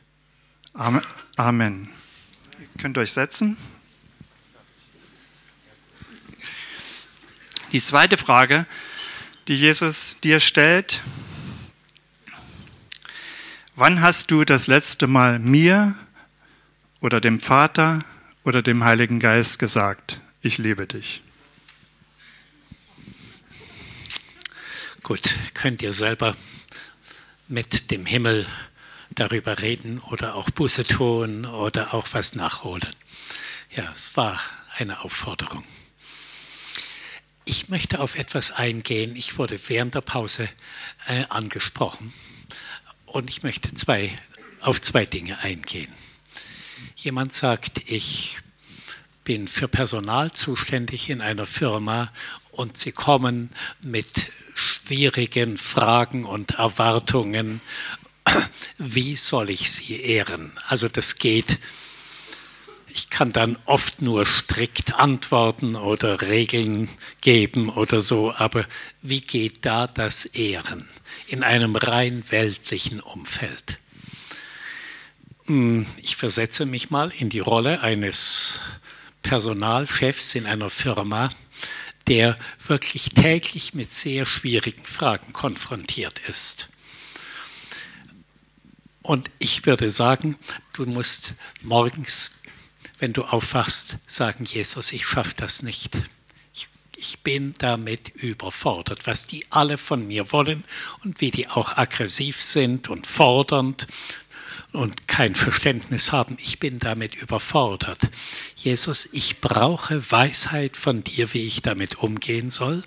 Amen. Ihr könnt euch setzen. Die zweite Frage, die Jesus dir stellt, wann hast du das letzte Mal mir oder dem Vater oder dem Heiligen Geist gesagt, ich liebe dich? Gut, könnt ihr selber mit dem Himmel darüber reden oder auch Buße tun oder auch was nachholen. Ja, es war eine Aufforderung. Ich möchte auf etwas eingehen. Ich wurde während der Pause äh, angesprochen und ich möchte zwei, auf zwei Dinge eingehen. Jemand sagt, ich bin für Personal zuständig in einer Firma und sie kommen mit schwierigen Fragen und Erwartungen wie soll ich sie ehren? Also das geht. Ich kann dann oft nur strikt antworten oder Regeln geben oder so, aber wie geht da das Ehren in einem rein weltlichen Umfeld? Hm, ich versetze mich mal in die Rolle eines Personalchefs in einer Firma, der wirklich täglich mit sehr schwierigen Fragen konfrontiert ist. Und ich würde sagen, du musst morgens, wenn du aufwachst, sagen, Jesus, ich schaffe das nicht. Ich, ich bin damit überfordert, was die alle von mir wollen und wie die auch aggressiv sind und fordernd und kein Verständnis haben. Ich bin damit überfordert. Jesus, ich brauche Weisheit von dir, wie ich damit umgehen soll.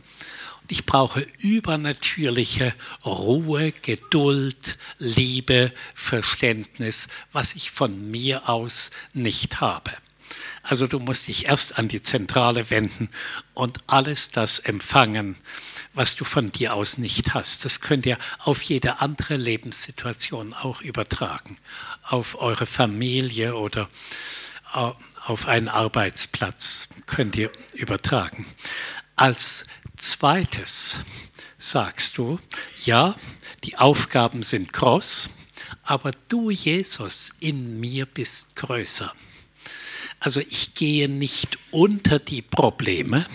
Ich brauche übernatürliche Ruhe, Geduld, Liebe, Verständnis, was ich von mir aus nicht habe. Also du musst dich erst an die Zentrale wenden und alles das empfangen, was du von dir aus nicht hast. Das könnt ihr auf jede andere Lebenssituation auch übertragen. Auf eure Familie oder auf einen Arbeitsplatz könnt ihr übertragen. Als zweites sagst du, ja, die Aufgaben sind groß, aber du, Jesus, in mir bist größer. Also ich gehe nicht unter die Probleme,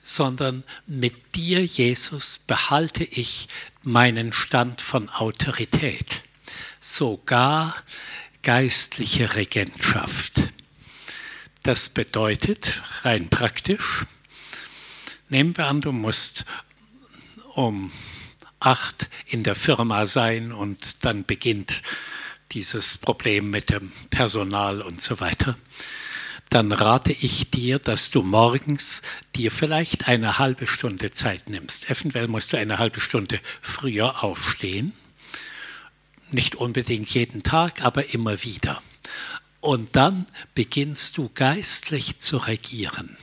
sondern mit dir, Jesus, behalte ich meinen Stand von Autorität, sogar geistliche Regentschaft. Das bedeutet rein praktisch, nehmen wir an, du musst um acht in der Firma sein und dann beginnt dieses Problem mit dem Personal und so weiter dann rate ich dir, dass du morgens dir vielleicht eine halbe Stunde Zeit nimmst. Eventuell musst du eine halbe Stunde früher aufstehen. Nicht unbedingt jeden Tag, aber immer wieder. Und dann beginnst du geistlich zu regieren.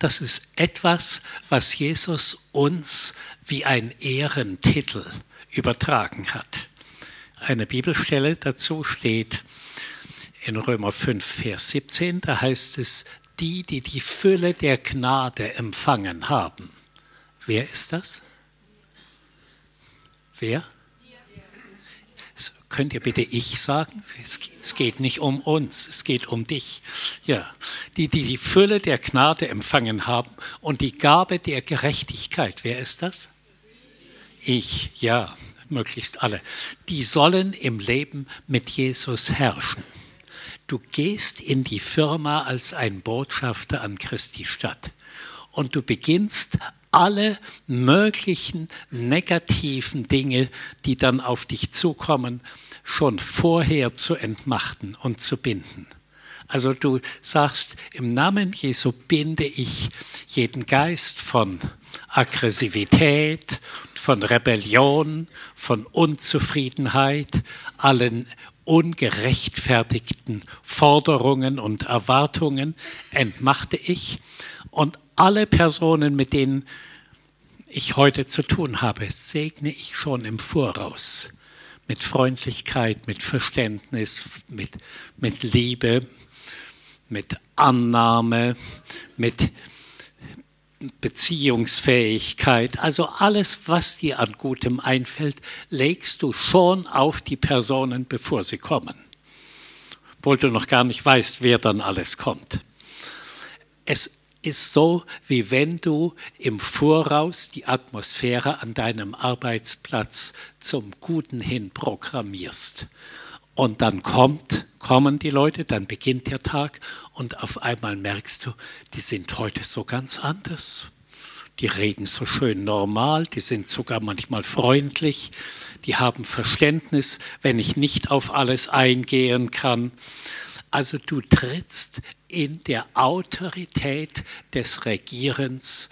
Das ist etwas, was Jesus uns wie ein Ehrentitel übertragen hat. Eine Bibelstelle dazu steht in Römer 5, Vers 17, da heißt es, die, die die Fülle der Gnade empfangen haben. Wer ist das? Wer? Könnt ihr bitte ich sagen? Es geht nicht um uns, es geht um dich. Ja, die, die die Fülle der Gnade empfangen haben und die Gabe der Gerechtigkeit. Wer ist das? Ich, ja, möglichst alle. Die sollen im Leben mit Jesus herrschen. Du gehst in die Firma als ein Botschafter an Christi Stadt und du beginnst alle möglichen negativen Dinge, die dann auf dich zukommen, schon vorher zu entmachten und zu binden. Also du sagst, im Namen Jesu binde ich jeden Geist von Aggressivität, von Rebellion, von Unzufriedenheit, allen ungerechtfertigten Forderungen und Erwartungen entmachte ich und alle Personen, mit denen ich heute zu tun habe, segne ich schon im Voraus. Mit Freundlichkeit, mit Verständnis, mit, mit Liebe, mit Annahme, mit Beziehungsfähigkeit, also alles, was dir an Gutem einfällt, legst du schon auf die Personen, bevor sie kommen. Obwohl du noch gar nicht weißt, wer dann alles kommt. Es ist so, wie wenn du im Voraus die Atmosphäre an deinem Arbeitsplatz zum Guten hin programmierst. Und dann kommt, kommen die Leute, dann beginnt der Tag und auf einmal merkst du, die sind heute so ganz anders. Die reden so schön normal, die sind sogar manchmal freundlich, die haben Verständnis, wenn ich nicht auf alles eingehen kann. Also du trittst in der Autorität des Regierens,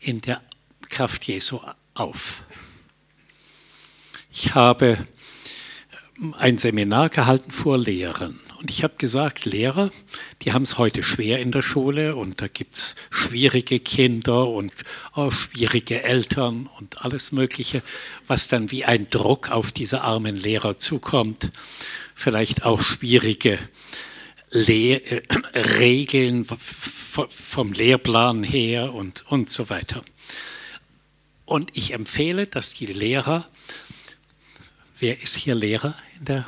in der Kraft Jesu auf. Ich habe ein Seminar gehalten vor Lehrern. Und ich habe gesagt, Lehrer, die haben es heute schwer in der Schule und da gibt es schwierige Kinder und oh, schwierige Eltern und alles Mögliche, was dann wie ein Druck auf diese armen Lehrer zukommt. Vielleicht auch schwierige Le äh, Regeln vom Lehrplan her und, und so weiter. Und ich empfehle, dass die Lehrer Wer ist hier Lehrer der,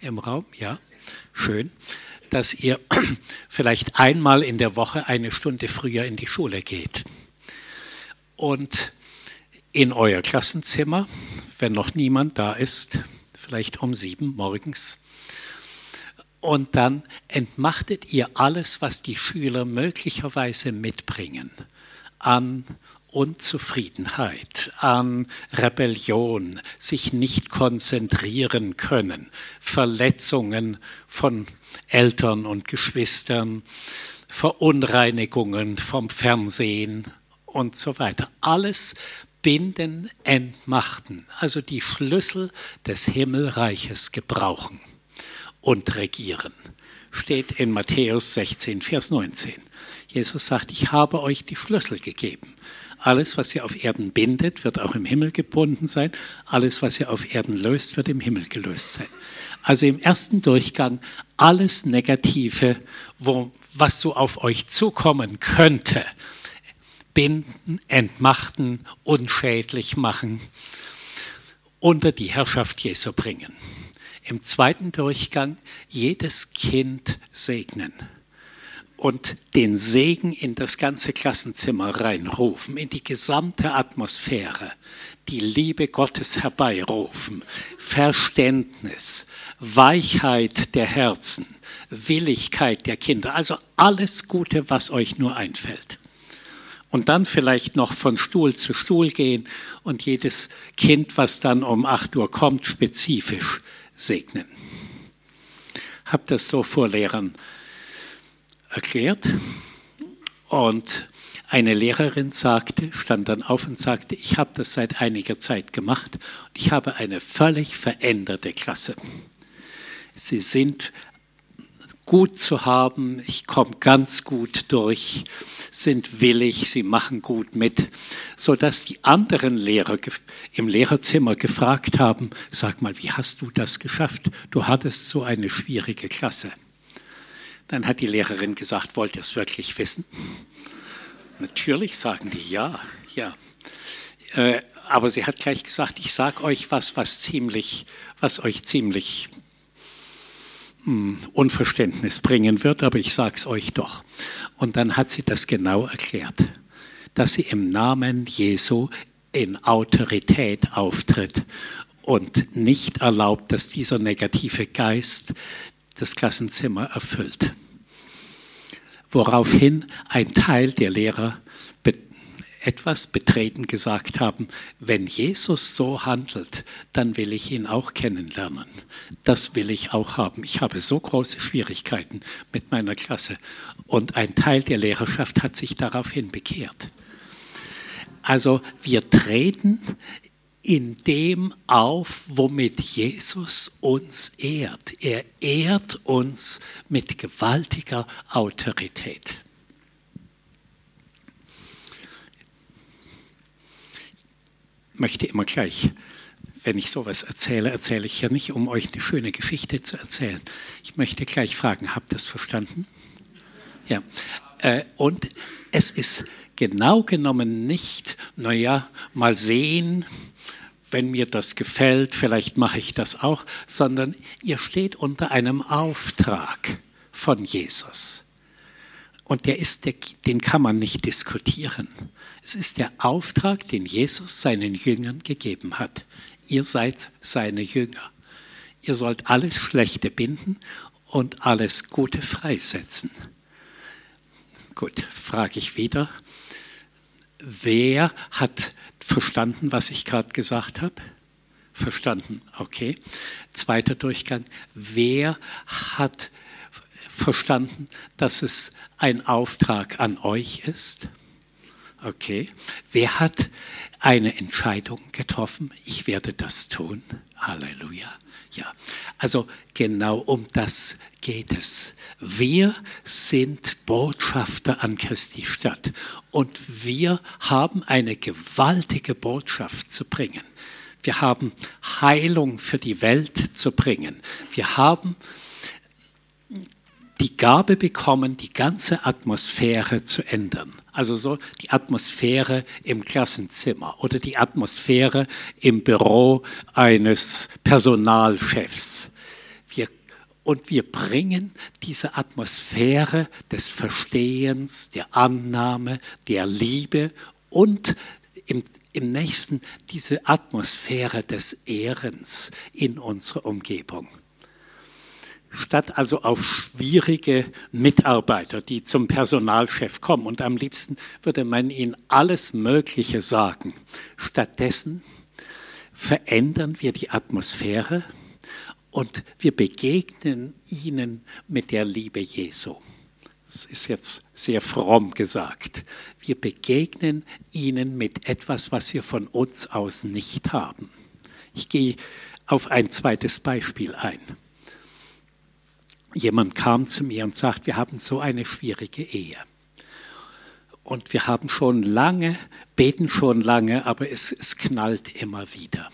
im Raum? Ja, schön. Dass ihr vielleicht einmal in der Woche eine Stunde früher in die Schule geht. Und in euer Klassenzimmer, wenn noch niemand da ist, vielleicht um sieben morgens. Und dann entmachtet ihr alles, was die Schüler möglicherweise mitbringen an Unzufriedenheit, an Rebellion, sich nicht konzentrieren können, Verletzungen von Eltern und Geschwistern, Verunreinigungen vom Fernsehen und so weiter. Alles binden, entmachten, also die Schlüssel des Himmelreiches gebrauchen und regieren. Steht in Matthäus 16, Vers 19. Jesus sagt, ich habe euch die Schlüssel gegeben. Alles, was ihr auf Erden bindet, wird auch im Himmel gebunden sein. Alles, was ihr auf Erden löst, wird im Himmel gelöst sein. Also im ersten Durchgang alles Negative, wo, was so auf euch zukommen könnte, binden, entmachten, unschädlich machen, unter die Herrschaft Jesu bringen. Im zweiten Durchgang jedes Kind segnen und den Segen in das ganze Klassenzimmer reinrufen, in die gesamte Atmosphäre, die Liebe Gottes herbeirufen, Verständnis, Weichheit der Herzen, Willigkeit der Kinder, also alles Gute, was euch nur einfällt. Und dann vielleicht noch von Stuhl zu Stuhl gehen und jedes Kind, was dann um 8 Uhr kommt, spezifisch segnen. Hab das so vor Lehrern erklärt. Und eine Lehrerin sagte, stand dann auf und sagte, ich habe das seit einiger Zeit gemacht und ich habe eine völlig veränderte Klasse. Sie sind gut zu haben, ich komme ganz gut durch, sind willig, sie machen gut mit, sodass die anderen Lehrer im Lehrerzimmer gefragt haben, sag mal, wie hast du das geschafft? Du hattest so eine schwierige Klasse. Dann hat die Lehrerin gesagt, wollt ihr es wirklich wissen? Natürlich sagen die ja, ja. Äh, aber sie hat gleich gesagt, ich sage euch was, was ziemlich, was euch ziemlich Unverständnis bringen wird, aber ich sage es euch doch. Und dann hat sie das genau erklärt, dass sie im Namen Jesu in Autorität auftritt und nicht erlaubt, dass dieser negative Geist das Klassenzimmer erfüllt. Woraufhin ein Teil der Lehrer etwas betreten gesagt haben, wenn Jesus so handelt, dann will ich ihn auch kennenlernen. Das will ich auch haben. Ich habe so große Schwierigkeiten mit meiner Klasse. Und ein Teil der Lehrerschaft hat sich daraufhin bekehrt. Also wir treten in dem auf, womit Jesus uns ehrt. Er ehrt uns mit gewaltiger Autorität. Möchte immer gleich, wenn ich sowas erzähle, erzähle ich ja nicht, um euch eine schöne Geschichte zu erzählen. Ich möchte gleich fragen, habt ihr das verstanden? Ja. Äh, und es ist genau genommen nicht, naja, mal sehen, wenn mir das gefällt, vielleicht mache ich das auch, sondern ihr steht unter einem Auftrag von Jesus. Und der ist, den kann man nicht diskutieren. Es ist der Auftrag, den Jesus seinen Jüngern gegeben hat. Ihr seid seine Jünger. Ihr sollt alles Schlechte binden und alles Gute freisetzen. Gut, frage ich wieder. Wer hat verstanden, was ich gerade gesagt habe? Verstanden, okay. Zweiter Durchgang. Wer hat verstanden, dass es ein Auftrag an euch ist? Okay. Wer hat eine Entscheidung getroffen? Ich werde das tun. Halleluja. Ja, also genau um das geht es. Wir sind Botschafter an Christi Stadt und wir haben eine gewaltige Botschaft zu bringen. Wir haben Heilung für die Welt zu bringen. Wir haben die Gabe bekommen, die ganze Atmosphäre zu ändern. Also so die Atmosphäre im Klassenzimmer oder die Atmosphäre im Büro eines Personalchefs. Wir, und wir bringen diese Atmosphäre des Verstehens, der Annahme, der Liebe und im, im nächsten diese Atmosphäre des Ehrens in unsere Umgebung statt also auf schwierige Mitarbeiter, die zum Personalchef kommen. Und am liebsten würde man ihnen alles Mögliche sagen. Stattdessen verändern wir die Atmosphäre und wir begegnen ihnen mit der Liebe Jesu. das ist jetzt sehr fromm gesagt, wir begegnen ihnen mit etwas, was wir von uns aus nicht haben. Ich gehe auf ein zweites Beispiel ein. Jemand kam zu mir und sagt, wir haben so eine schwierige Ehe. Und wir haben schon lange, beten schon lange, aber es, es knallt immer wieder.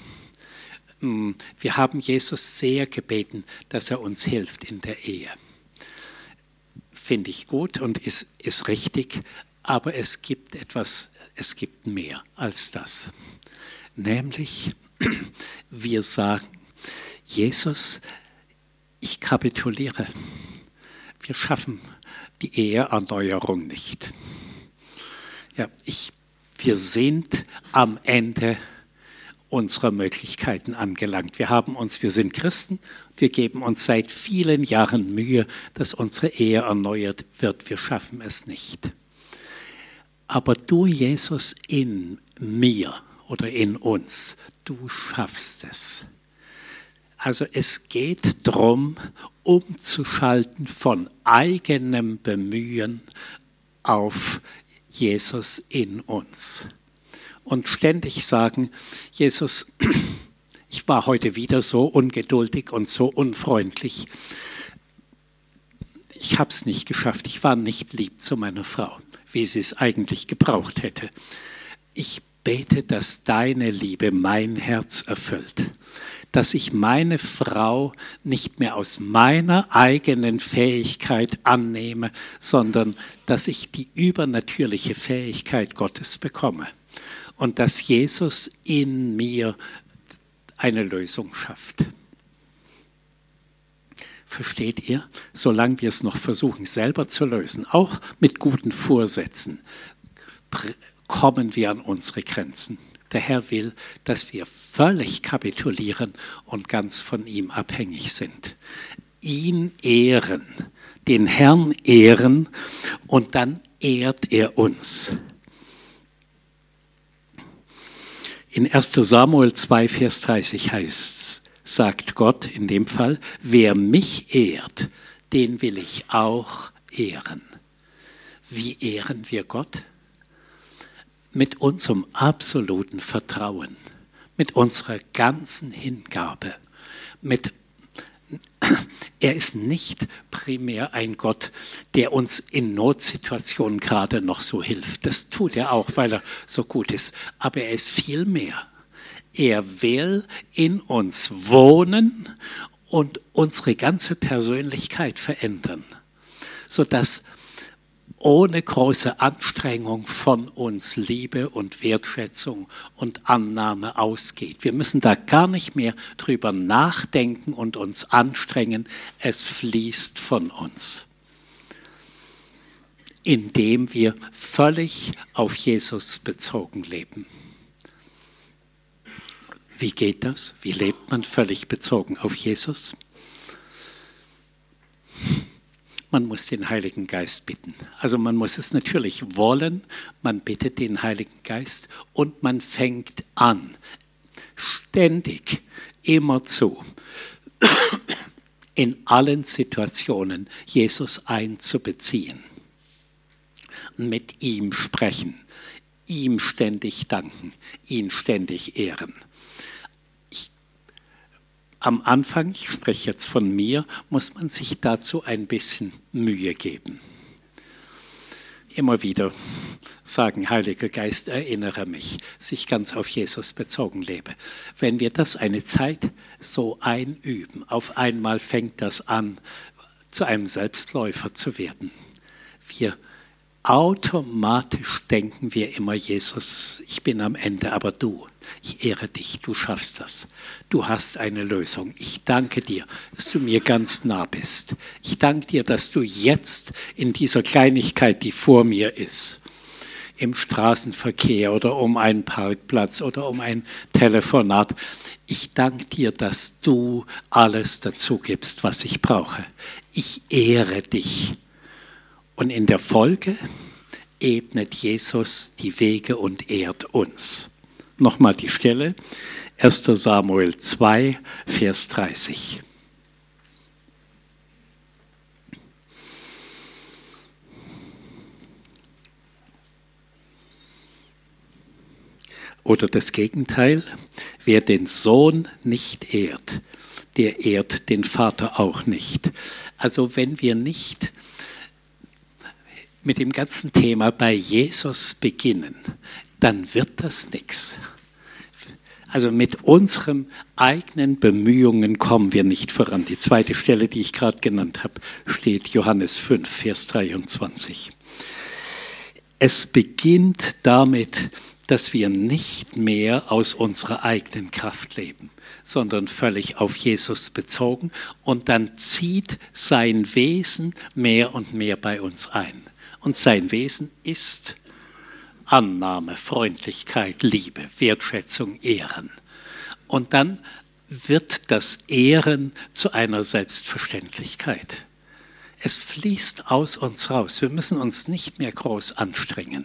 Mm, wir haben Jesus sehr gebeten, dass er uns hilft in der Ehe. Finde ich gut und ist, ist richtig, aber es gibt etwas, es gibt mehr als das. Nämlich, wir sagen, Jesus, ich kapituliere. Wir schaffen die Eheerneuerung nicht. Ja, ich, wir sind am Ende unserer Möglichkeiten angelangt. Wir haben uns, wir sind Christen, wir geben uns seit vielen Jahren Mühe, dass unsere Ehe erneuert wird. Wir schaffen es nicht. Aber du, Jesus, in mir oder in uns, du schaffst es. Also es geht darum, umzuschalten von eigenem Bemühen auf Jesus in uns. Und ständig sagen, Jesus, ich war heute wieder so ungeduldig und so unfreundlich. Ich habe es nicht geschafft. Ich war nicht lieb zu meiner Frau, wie sie es eigentlich gebraucht hätte. Ich bete, dass deine Liebe mein Herz erfüllt dass ich meine Frau nicht mehr aus meiner eigenen Fähigkeit annehme, sondern dass ich die übernatürliche Fähigkeit Gottes bekomme und dass Jesus in mir eine Lösung schafft. Versteht ihr? Solange wir es noch versuchen, selber zu lösen, auch mit guten Vorsätzen, kommen wir an unsere Grenzen. Der Herr will, dass wir völlig kapitulieren und ganz von ihm abhängig sind. Ihn ehren, den Herrn ehren und dann ehrt er uns. In 1 Samuel 2, Vers 30 heißt es, sagt Gott in dem Fall, wer mich ehrt, den will ich auch ehren. Wie ehren wir Gott? Mit unserem absoluten Vertrauen, mit unserer ganzen Hingabe, mit er ist nicht primär ein Gott, der uns in Notsituationen gerade noch so hilft. Das tut er auch, weil er so gut ist. Aber er ist viel mehr. Er will in uns wohnen und unsere ganze Persönlichkeit verändern, sodass ohne große Anstrengung von uns Liebe und Wertschätzung und Annahme ausgeht. Wir müssen da gar nicht mehr drüber nachdenken und uns anstrengen. Es fließt von uns, indem wir völlig auf Jesus bezogen leben. Wie geht das? Wie lebt man völlig bezogen auf Jesus? Man muss den Heiligen Geist bitten. Also man muss es natürlich wollen, man bittet den Heiligen Geist und man fängt an, ständig, immerzu, in allen Situationen Jesus einzubeziehen, mit ihm sprechen, ihm ständig danken, ihn ständig ehren am Anfang, ich spreche jetzt von mir, muss man sich dazu ein bisschen Mühe geben. Immer wieder sagen, Heiliger Geist, erinnere mich, dass ich ganz auf Jesus bezogen lebe. Wenn wir das eine Zeit so einüben, auf einmal fängt das an, zu einem Selbstläufer zu werden. Wir automatisch denken wir immer, Jesus, ich bin am Ende, aber du, ich ehre dich, du schaffst das. Du hast eine Lösung. Ich danke dir, dass du mir ganz nah bist. Ich danke dir, dass du jetzt in dieser Kleinigkeit, die vor mir ist, im Straßenverkehr oder um einen Parkplatz oder um ein Telefonat, ich danke dir, dass du alles dazu gibst, was ich brauche. Ich ehre dich. Und in der Folge ebnet Jesus die Wege und ehrt uns nochmal die Stelle, 1 Samuel 2, Vers 30. Oder das Gegenteil, wer den Sohn nicht ehrt, der ehrt den Vater auch nicht. Also wenn wir nicht mit dem ganzen Thema bei Jesus beginnen, dann wird das nichts. Also mit unseren eigenen Bemühungen kommen wir nicht voran. Die zweite Stelle, die ich gerade genannt habe, steht Johannes 5, Vers 23. Es beginnt damit, dass wir nicht mehr aus unserer eigenen Kraft leben, sondern völlig auf Jesus bezogen und dann zieht sein Wesen mehr und mehr bei uns ein. Und sein Wesen ist Annahme, Freundlichkeit, Liebe, Wertschätzung, Ehren. Und dann wird das Ehren zu einer Selbstverständlichkeit. Es fließt aus uns raus. Wir müssen uns nicht mehr groß anstrengen.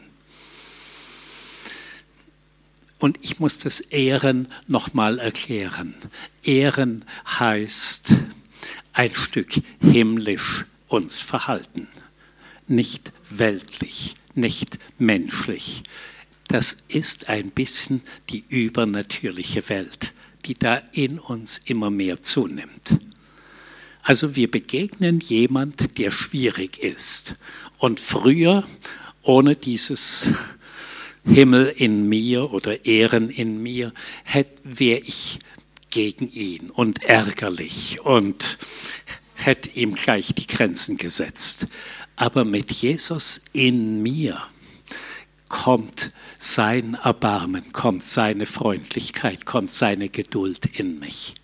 Und ich muss das Ehren nochmal erklären. Ehren heißt ein Stück himmlisch uns verhalten, nicht weltlich, nicht menschlich. Das ist ein bisschen die übernatürliche Welt, die da in uns immer mehr zunimmt. Also wir begegnen jemand, der schwierig ist. Und früher, ohne dieses Himmel in mir oder Ehren in mir, wäre ich gegen ihn und ärgerlich und hätte ihm gleich die Grenzen gesetzt. Aber mit Jesus in mir kommt sein Erbarmen, kommt seine Freundlichkeit, kommt seine Geduld in mich.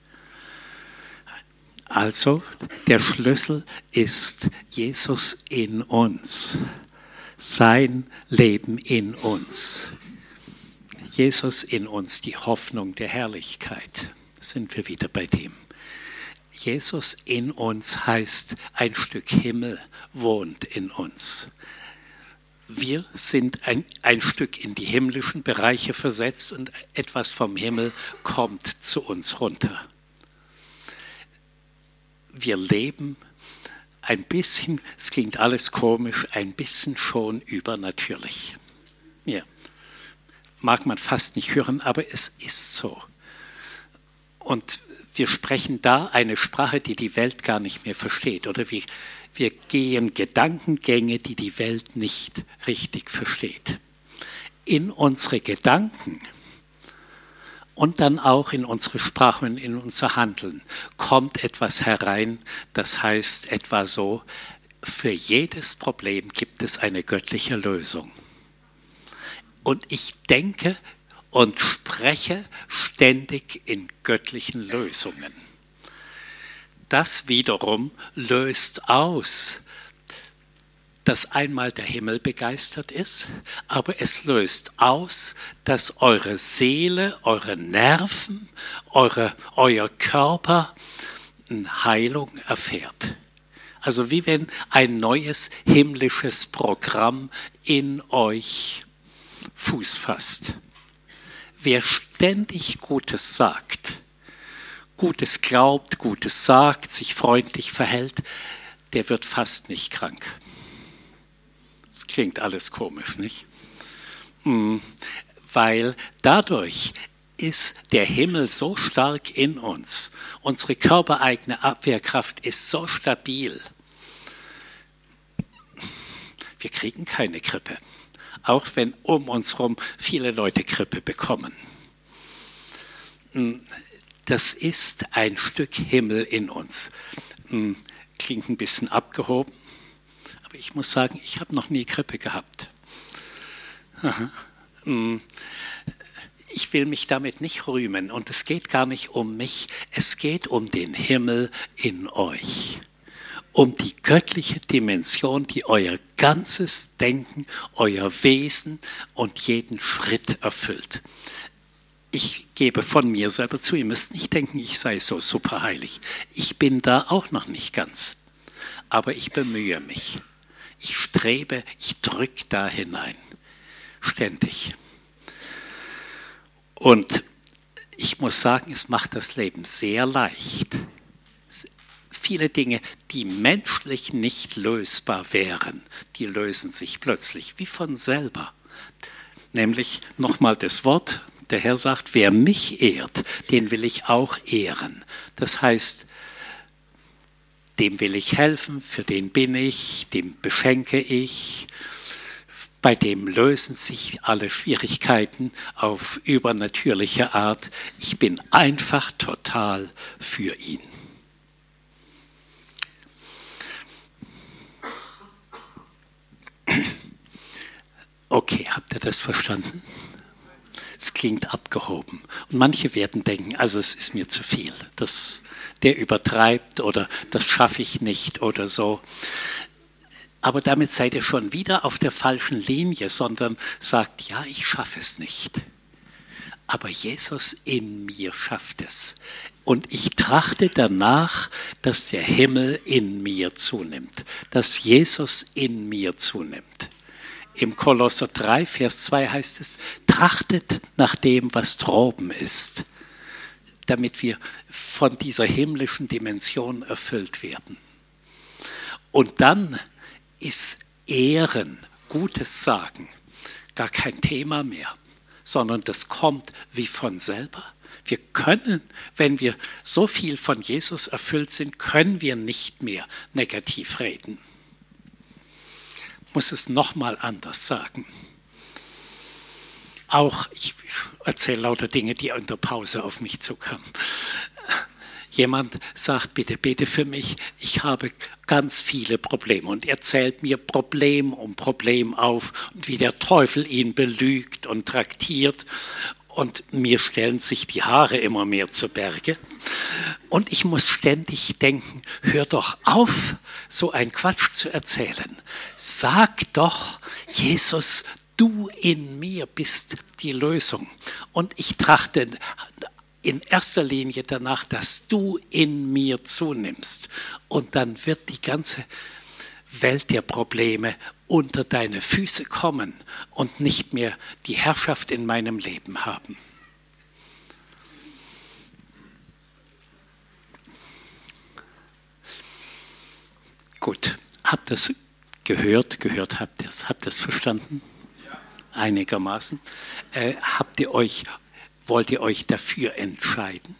Also der Schlüssel ist Jesus in uns sein Leben in uns. Jesus in uns, die Hoffnung der Herrlichkeit. Sind wir wieder bei dem. Jesus in uns heißt, ein Stück Himmel wohnt in uns. Wir sind ein, ein Stück in die himmlischen Bereiche versetzt und etwas vom Himmel kommt zu uns runter. Wir leben ein bisschen, es klingt alles komisch, ein bisschen schon übernatürlich. Ja. Mag man fast nicht hören, aber es ist so. Und wir sprechen da eine Sprache, die die Welt gar nicht mehr versteht. Oder wir, wir gehen Gedankengänge, die die Welt nicht richtig versteht. In unsere Gedanken und dann auch in unsere Sprache und in unser Handeln kommt etwas herein, das heißt etwa so, für jedes Problem gibt es eine göttliche Lösung. Und ich denke und spreche ständig in göttlichen Lösungen. Das wiederum löst aus dass einmal der Himmel begeistert ist, aber es löst aus, dass eure Seele, eure Nerven, eure, euer Körper Heilung erfährt. Also wie wenn ein neues himmlisches Programm in euch Fuß fasst. Wer ständig Gutes sagt, Gutes glaubt, Gutes sagt, sich freundlich verhält, der wird fast nicht krank. Das klingt alles komisch, nicht? Hm, weil dadurch ist der Himmel so stark in uns, unsere körpereigene Abwehrkraft ist so stabil. Wir kriegen keine Grippe, auch wenn um uns herum viele Leute Grippe bekommen. Das ist ein Stück Himmel in uns. Klingt ein bisschen abgehoben, aber ich muss sagen, ich habe noch nie Grippe gehabt. Ich will mich damit nicht rühmen und es geht gar nicht um mich, es geht um den Himmel in euch, um die göttliche Dimension, die euer ganzes Denken, euer Wesen und jeden Schritt erfüllt. Ich gebe von mir selber zu, ihr müsst nicht denken, ich sei so superheilig. Ich bin da auch noch nicht ganz, aber ich bemühe mich. Ich strebe, ich drücke da hinein, ständig. Und ich muss sagen, es macht das Leben sehr leicht. Viele Dinge, die menschlich nicht lösbar wären, die lösen sich plötzlich wie von selber. Nämlich nochmal das Wort, Der Herr sagt, wer mich ehrt, den will ich auch ehren. Das heißt, dem will ich helfen, für den bin ich, dem beschenke ich, bei dem lösen sich alle Schwierigkeiten auf übernatürliche Art. Ich bin einfach total für ihn. Okay, habt ihr das verstanden? Es klingt abgehoben. Und manche werden denken, also es ist mir zu viel. Das, der übertreibt oder das schaffe ich nicht oder so. Aber damit seid ihr schon wieder auf der falschen Linie, sondern sagt, ja, ich schaffe es nicht. Aber Jesus in mir schafft es. Und ich trachte danach, dass der Himmel in mir zunimmt, dass Jesus in mir zunimmt. Im Kolosser 3, Vers 2 heißt es, trachtet nach dem, was droben ist, damit wir von dieser himmlischen Dimension erfüllt werden. Und dann ist Ehren, Gutes sagen, gar kein Thema mehr, sondern das kommt wie von selber. Wir können, wenn wir so viel von Jesus erfüllt sind, können wir nicht mehr negativ reden muss es nochmal anders sagen. Auch, ich erzähle lauter Dinge, die in der Pause auf mich zukamen. Jemand sagt, bitte, bete für mich, ich habe ganz viele Probleme und er zählt mir Problem um Problem auf und wie der Teufel ihn belügt und traktiert und mir stellen sich die Haare immer mehr zu Berge. Und ich muss ständig denken, hör doch auf, so ein Quatsch zu erzählen. Sag doch, Jesus, du in mir bist die Lösung. Und ich trachte in erster Linie danach, dass du in mir zunimmst. Und dann wird die ganze Welt der Probleme unter deine Füße kommen und nicht mehr die Herrschaft in meinem Leben haben. Gut, habt ihr es gehört? Gehört habt ihr es? Habt ihr es verstanden? Einigermaßen. Äh, habt ihr euch, wollt ihr euch dafür entscheiden?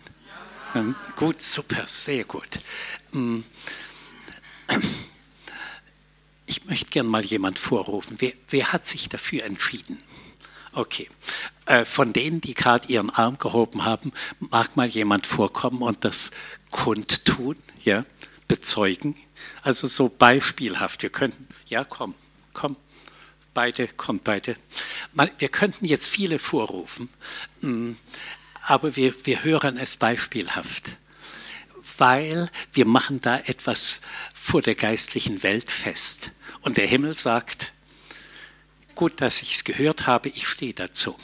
Ja. Gut, super, sehr gut. Ähm, ich möchte gerne mal jemand vorrufen. Wer, wer hat sich dafür entschieden? Okay. Äh, von denen, die gerade ihren Arm gehoben haben, mag mal jemand vorkommen und das kundtun, ja, bezeugen. Also so beispielhaft. Wir könnten, ja, komm, komm, beide, kommt beide. Wir könnten jetzt viele vorrufen, mm, aber wir, wir hören es beispielhaft weil wir machen da etwas vor der geistlichen Welt fest. Und der Himmel sagt, gut, dass ich es gehört habe, ich stehe dazu.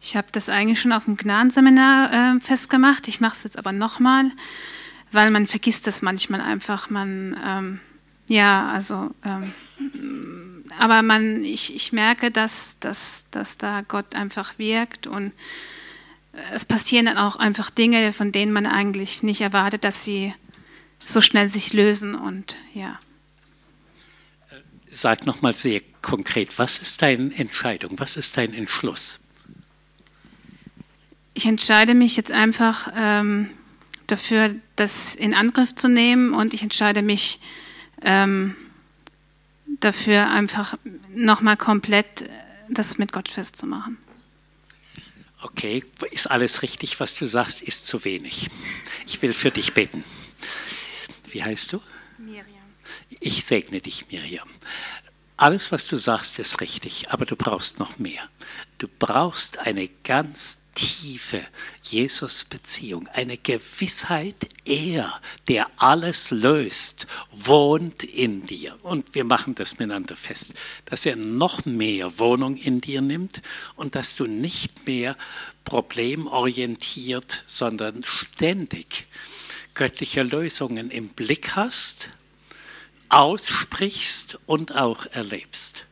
Ich habe das eigentlich schon auf dem Gnadenseminar äh, festgemacht. Ich mache es jetzt aber nochmal, weil man vergisst das manchmal einfach. Man, ähm, ja, also, ähm, aber man, ich, ich merke, dass, dass, dass da Gott einfach wirkt und es passieren dann auch einfach Dinge, von denen man eigentlich nicht erwartet, dass sie so schnell sich lösen und ja. Sag nochmal sehr konkret, was ist deine Entscheidung, was ist dein Entschluss? Ich entscheide mich jetzt einfach ähm, dafür, das in Angriff zu nehmen und ich entscheide mich ähm, dafür, einfach nochmal komplett das mit Gott festzumachen. Okay, ist alles richtig, was du sagst, ist zu wenig. Ich will für dich beten. Wie heißt du? Miriam. Ich segne dich, Miriam. Alles, was du sagst, ist richtig, aber du brauchst noch mehr. Du brauchst eine ganz tiefe Jesus-Beziehung, eine Gewissheit, er, der alles löst, wohnt in dir. Und wir machen das miteinander fest, dass er noch mehr Wohnung in dir nimmt und dass du nicht mehr problemorientiert, sondern ständig göttliche Lösungen im Blick hast, aussprichst und auch erlebst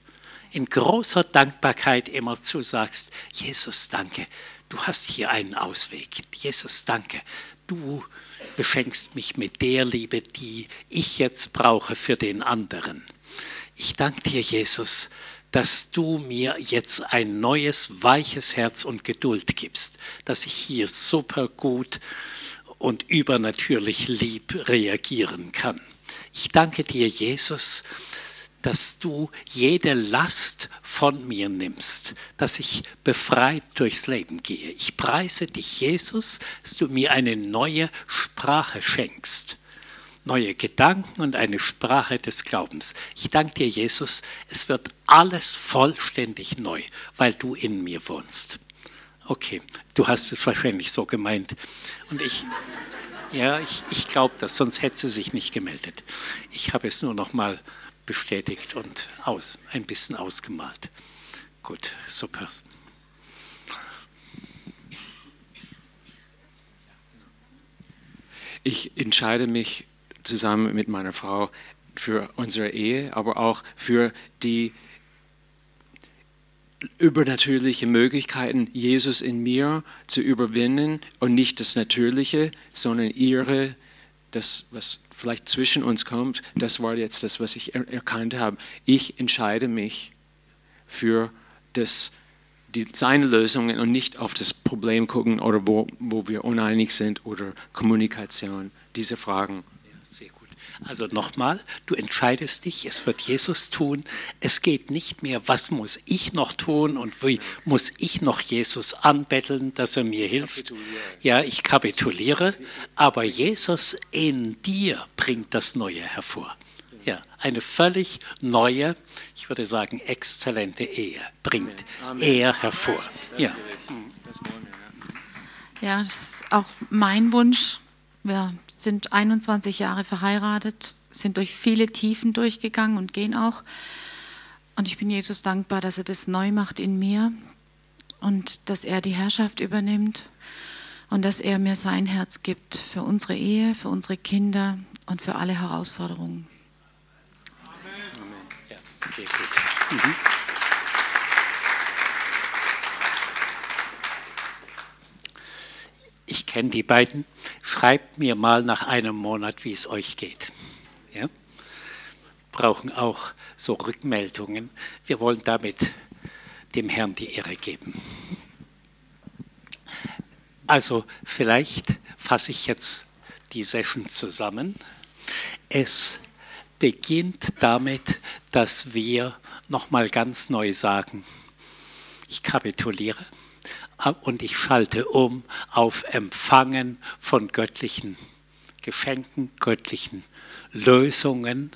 in großer Dankbarkeit immer zu sagst, Jesus, danke, du hast hier einen Ausweg. Jesus, danke. Du beschenkst mich mit der Liebe, die ich jetzt brauche für den anderen. Ich danke dir, Jesus, dass du mir jetzt ein neues, weiches Herz und Geduld gibst, dass ich hier super gut und übernatürlich lieb reagieren kann. Ich danke dir, Jesus, dass du jede Last von mir nimmst, dass ich befreit durchs Leben gehe. Ich preise dich, Jesus, dass du mir eine neue Sprache schenkst neue Gedanken und eine Sprache des Glaubens. Ich danke dir, Jesus, es wird alles vollständig neu, weil du in mir wohnst. Okay, du hast es wahrscheinlich so gemeint. Und ich, ja, ich, ich glaube das, sonst hätte sie sich nicht gemeldet. Ich habe es nur noch mal bestätigt und aus, ein bisschen ausgemalt. Gut, super. Ich entscheide mich zusammen mit meiner Frau für unsere Ehe, aber auch für die übernatürlichen Möglichkeiten, Jesus in mir zu überwinden und nicht das Natürliche, sondern ihre, das, was vielleicht zwischen uns kommt, das war jetzt das, was ich erkannt habe. Ich entscheide mich für das, die, seine Lösungen und nicht auf das Problem gucken oder wo, wo wir uneinig sind oder Kommunikation, diese Fragen. Also nochmal, du entscheidest dich, es wird Jesus tun. Es geht nicht mehr, was muss ich noch tun und wie muss ich noch Jesus anbetteln, dass er mir hilft. Ja, ich kapituliere, aber Jesus in dir bringt das Neue hervor. Ja, eine völlig neue, ich würde sagen, exzellente Ehe bringt er hervor. Ja. Ja, das ist auch mein Wunsch, wir sind 21 Jahre verheiratet, sind durch viele Tiefen durchgegangen und gehen auch. Und ich bin Jesus dankbar, dass er das neu macht in mir und dass er die Herrschaft übernimmt und dass er mir sein Herz gibt für unsere Ehe, für unsere Kinder und für alle Herausforderungen. Amen. Ja, sehr gut. Mhm. Ich kenne die beiden, schreibt mir mal nach einem Monat, wie es euch geht. Ja? Brauchen auch so Rückmeldungen. Wir wollen damit dem Herrn die Ehre geben. Also vielleicht fasse ich jetzt die Session zusammen. Es beginnt damit, dass wir nochmal ganz neu sagen, ich kapituliere und ich schalte um auf Empfangen von göttlichen Geschenken, göttlichen Lösungen,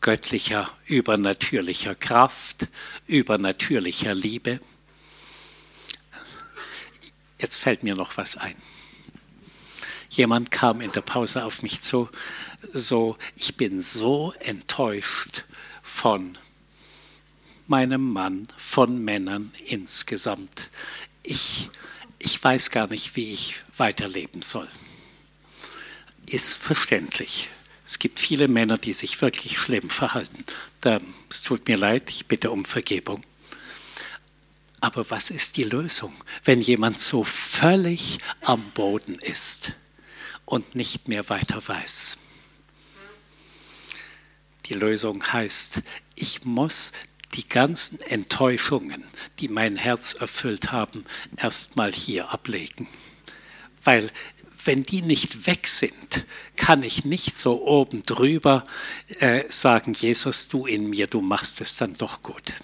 göttlicher, übernatürlicher Kraft, übernatürlicher Liebe. Jetzt fällt mir noch was ein. Jemand kam in der Pause auf mich zu, so, ich bin so enttäuscht von meinem Mann, von Männern insgesamt ich, ich weiß gar nicht, wie ich weiterleben soll. Ist verständlich. Es gibt viele Männer, die sich wirklich schlimm verhalten. Da, es tut mir leid, ich bitte um Vergebung. Aber was ist die Lösung, wenn jemand so völlig am Boden ist und nicht mehr weiter weiß? Die Lösung heißt, ich muss die ganzen Enttäuschungen, die mein Herz erfüllt haben, erstmal hier ablegen. Weil wenn die nicht weg sind, kann ich nicht so oben drüber äh, sagen, Jesus, du in mir, du machst es dann doch gut.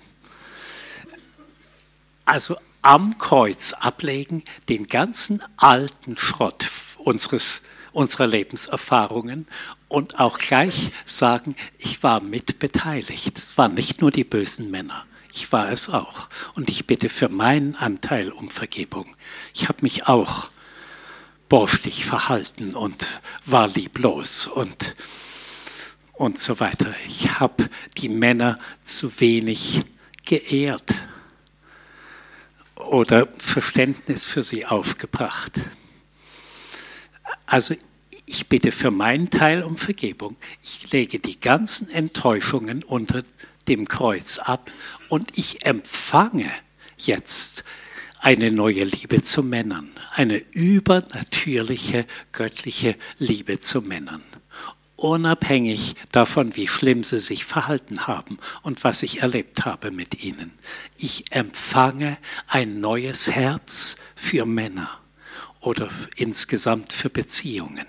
Also am Kreuz ablegen, den ganzen alten Schrott unseres, unserer Lebenserfahrungen und auch gleich sagen, ich war mitbeteiligt. Es waren nicht nur die bösen Männer, ich war es auch. Und ich bitte für meinen Anteil um Vergebung. Ich habe mich auch borstig verhalten und war lieblos und, und so weiter. Ich habe die Männer zu wenig geehrt oder Verständnis für sie aufgebracht. Also ich bitte für meinen Teil um Vergebung. Ich lege die ganzen Enttäuschungen unter dem Kreuz ab und ich empfange jetzt eine neue Liebe zu Männern, eine übernatürliche, göttliche Liebe zu Männern. unabhängig davon, wie schlimm sie sich verhalten haben und was ich erlebt habe mit ihnen. Ich empfange ein neues Herz für Männer oder insgesamt für Beziehungen.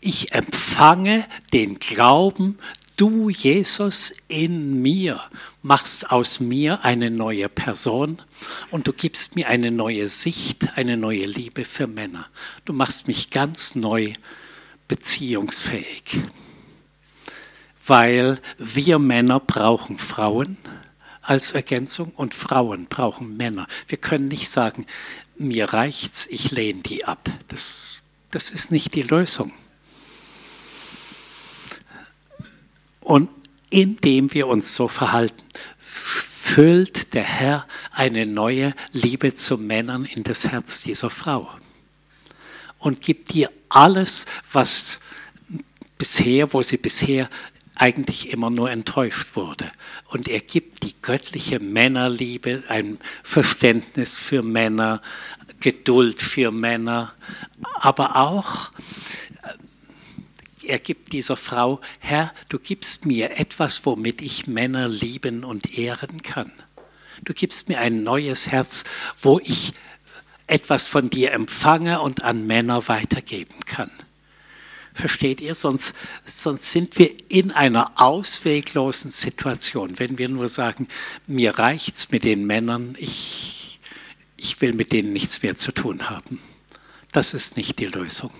Ich empfange den Glauben, du Jesus in mir machst aus mir eine neue Person und du gibst mir eine neue Sicht, eine neue Liebe für Männer. Du machst mich ganz neu beziehungsfähig. Weil wir Männer brauchen Frauen als Ergänzung und Frauen brauchen Männer. Wir können nicht sagen, mir reicht's, ich lehne die ab. Das, das ist nicht die Lösung. Und indem wir uns so verhalten, füllt der Herr eine neue Liebe zu Männern in das Herz dieser Frau und gibt dir alles, was bisher, wo sie bisher eigentlich immer nur enttäuscht wurde. Und er gibt die göttliche Männerliebe, ein Verständnis für Männer, Geduld für Männer, aber auch er gibt dieser Frau, Herr, du gibst mir etwas, womit ich Männer lieben und ehren kann. Du gibst mir ein neues Herz, wo ich etwas von dir empfange und an Männer weitergeben kann. Versteht ihr? Sonst, sonst sind wir in einer ausweglosen Situation, wenn wir nur sagen, mir reicht's mit den Männern, ich, ich will mit denen nichts mehr zu tun haben. Das ist nicht die Lösung.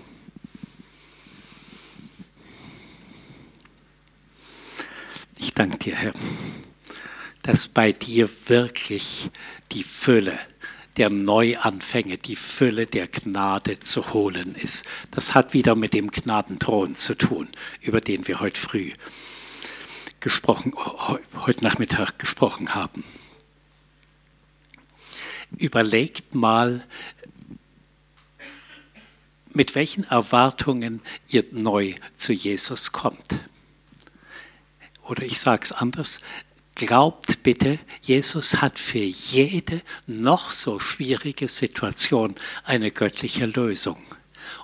Ich danke dir, Herr, dass bei dir wirklich die Fülle der Neuanfänge, die Fülle der Gnade zu holen ist. Das hat wieder mit dem Gnadenthron zu tun, über den wir heute früh gesprochen, heute Nachmittag gesprochen haben. Überlegt mal, mit welchen Erwartungen ihr neu zu Jesus kommt. Oder ich sage es anders, glaubt bitte, Jesus hat für jede noch so schwierige Situation eine göttliche Lösung.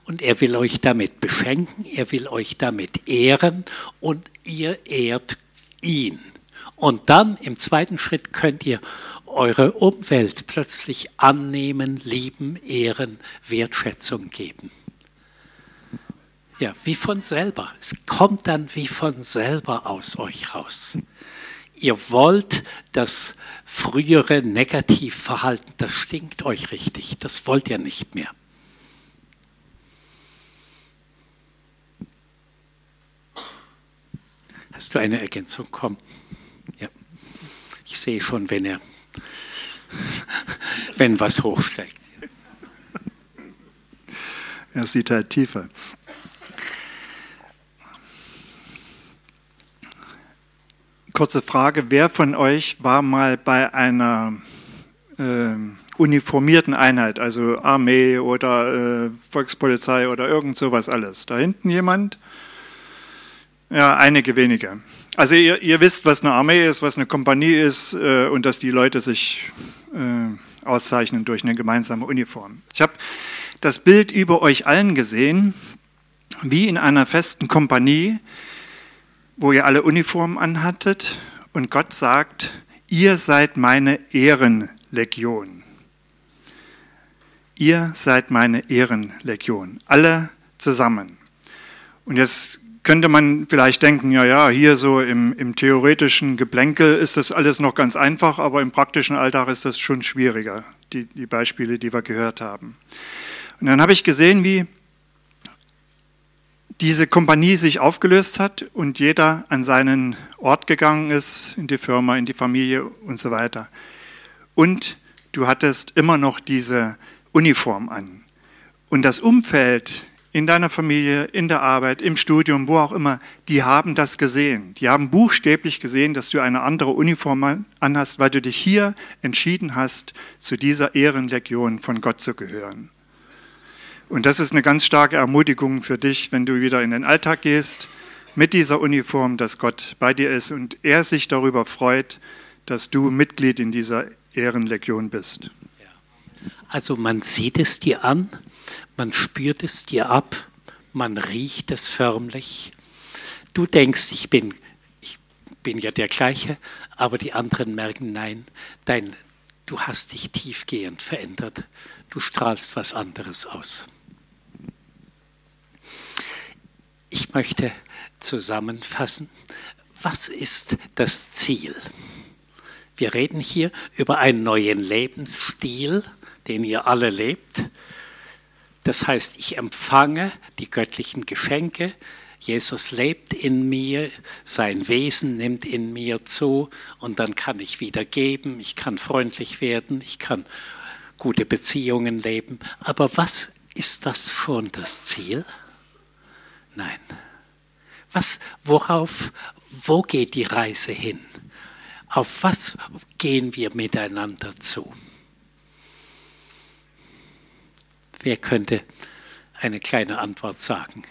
Und er will euch damit beschenken, er will euch damit ehren und ihr ehrt ihn. Und dann im zweiten Schritt könnt ihr eure Umwelt plötzlich annehmen, lieben, ehren, Wertschätzung geben. Ja, wie von selber. Es kommt dann wie von selber aus euch raus. Ihr wollt das frühere Negativverhalten, das stinkt euch richtig, das wollt ihr nicht mehr. Hast du eine Ergänzung? Komm. Ja. Ich sehe schon, wenn er, wenn was hochsteigt. Er sieht halt tiefer. Kurze Frage. Wer von euch war mal bei einer äh, uniformierten Einheit, also Armee oder äh, Volkspolizei oder irgend sowas alles? Da hinten jemand? Ja, einige wenige. Also ihr, ihr wisst, was eine Armee ist, was eine Kompanie ist äh, und dass die Leute sich äh, auszeichnen durch eine gemeinsame Uniform. Ich habe das Bild über euch allen gesehen, wie in einer festen Kompanie wo ihr alle Uniformen anhattet und Gott sagt, ihr seid meine Ehrenlegion. Ihr seid meine Ehrenlegion, alle zusammen. Und jetzt könnte man vielleicht denken, ja, ja, hier so im, im theoretischen Geplänkel ist das alles noch ganz einfach, aber im praktischen Alltag ist das schon schwieriger, die, die Beispiele, die wir gehört haben. Und dann habe ich gesehen, wie diese Kompanie sich aufgelöst hat und jeder an seinen Ort gegangen ist, in die Firma, in die Familie und so weiter. Und du hattest immer noch diese Uniform an. Und das Umfeld in deiner Familie, in der Arbeit, im Studium, wo auch immer, die haben das gesehen. Die haben buchstäblich gesehen, dass du eine andere Uniform anhast, weil du dich hier entschieden hast, zu dieser Ehrenlegion von Gott zu gehören. Und das ist eine ganz starke Ermutigung für dich, wenn du wieder in den Alltag gehst, mit dieser Uniform, dass Gott bei dir ist und er sich darüber freut, dass du Mitglied in dieser Ehrenlegion bist. Also man sieht es dir an, man spürt es dir ab, man riecht es förmlich. du denkst, ich bin, ich bin ja der gleiche, aber die anderen merken, nein, dein, du hast dich tiefgehend verändert. Du strahlst was anderes aus. Ich möchte zusammenfassen, was ist das Ziel? Wir reden hier über einen neuen Lebensstil, den ihr alle lebt. Das heißt, ich empfange die göttlichen Geschenke. Jesus lebt in mir, sein Wesen nimmt in mir zu und dann kann ich wieder geben, ich kann freundlich werden, ich kann gute Beziehungen leben. Aber was ist das schon das Ziel? Nein. Was, worauf, wo geht die Reise hin? Auf was gehen wir miteinander zu? Wer könnte eine kleine Antwort sagen?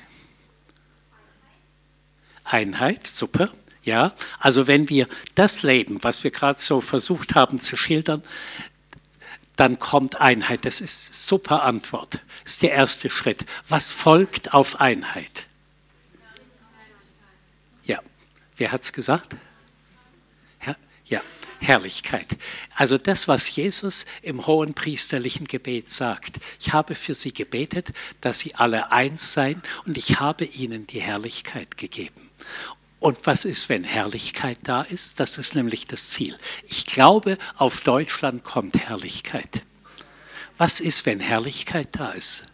Einheit, super. Ja, also wenn wir das leben, was wir gerade so versucht haben zu schildern, dann kommt Einheit. Das ist super Antwort. Das ist der erste Schritt. Was folgt auf Einheit? Ja, wer hat es gesagt? Her ja, Herrlichkeit. Also das, was Jesus im hohen priesterlichen Gebet sagt. Ich habe für sie gebetet, dass sie alle eins seien und ich habe ihnen die Herrlichkeit gegeben. Und was ist, wenn Herrlichkeit da ist? Das ist nämlich das Ziel. Ich glaube, auf Deutschland kommt Herrlichkeit. Was ist, wenn Herrlichkeit da ist?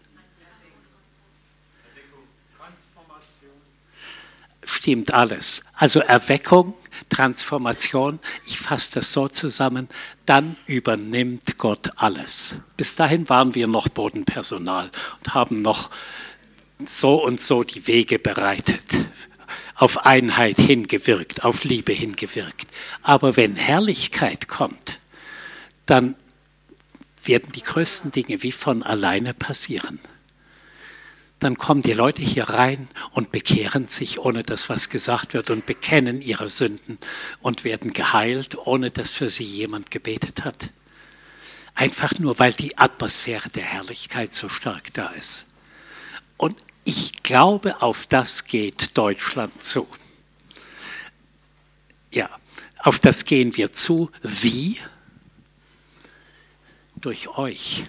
Stimmt alles. Also Erweckung, Transformation, ich fasse das so zusammen, dann übernimmt Gott alles. Bis dahin waren wir noch Bodenpersonal und haben noch so und so die Wege bereitet auf Einheit hingewirkt, auf Liebe hingewirkt. Aber wenn Herrlichkeit kommt, dann werden die größten Dinge wie von alleine passieren. Dann kommen die Leute hier rein und bekehren sich, ohne dass was gesagt wird, und bekennen ihre Sünden und werden geheilt, ohne dass für sie jemand gebetet hat. Einfach nur, weil die Atmosphäre der Herrlichkeit so stark da ist. Und ich glaube, auf das geht Deutschland zu. Ja, auf das gehen wir zu. Wie? Durch euch.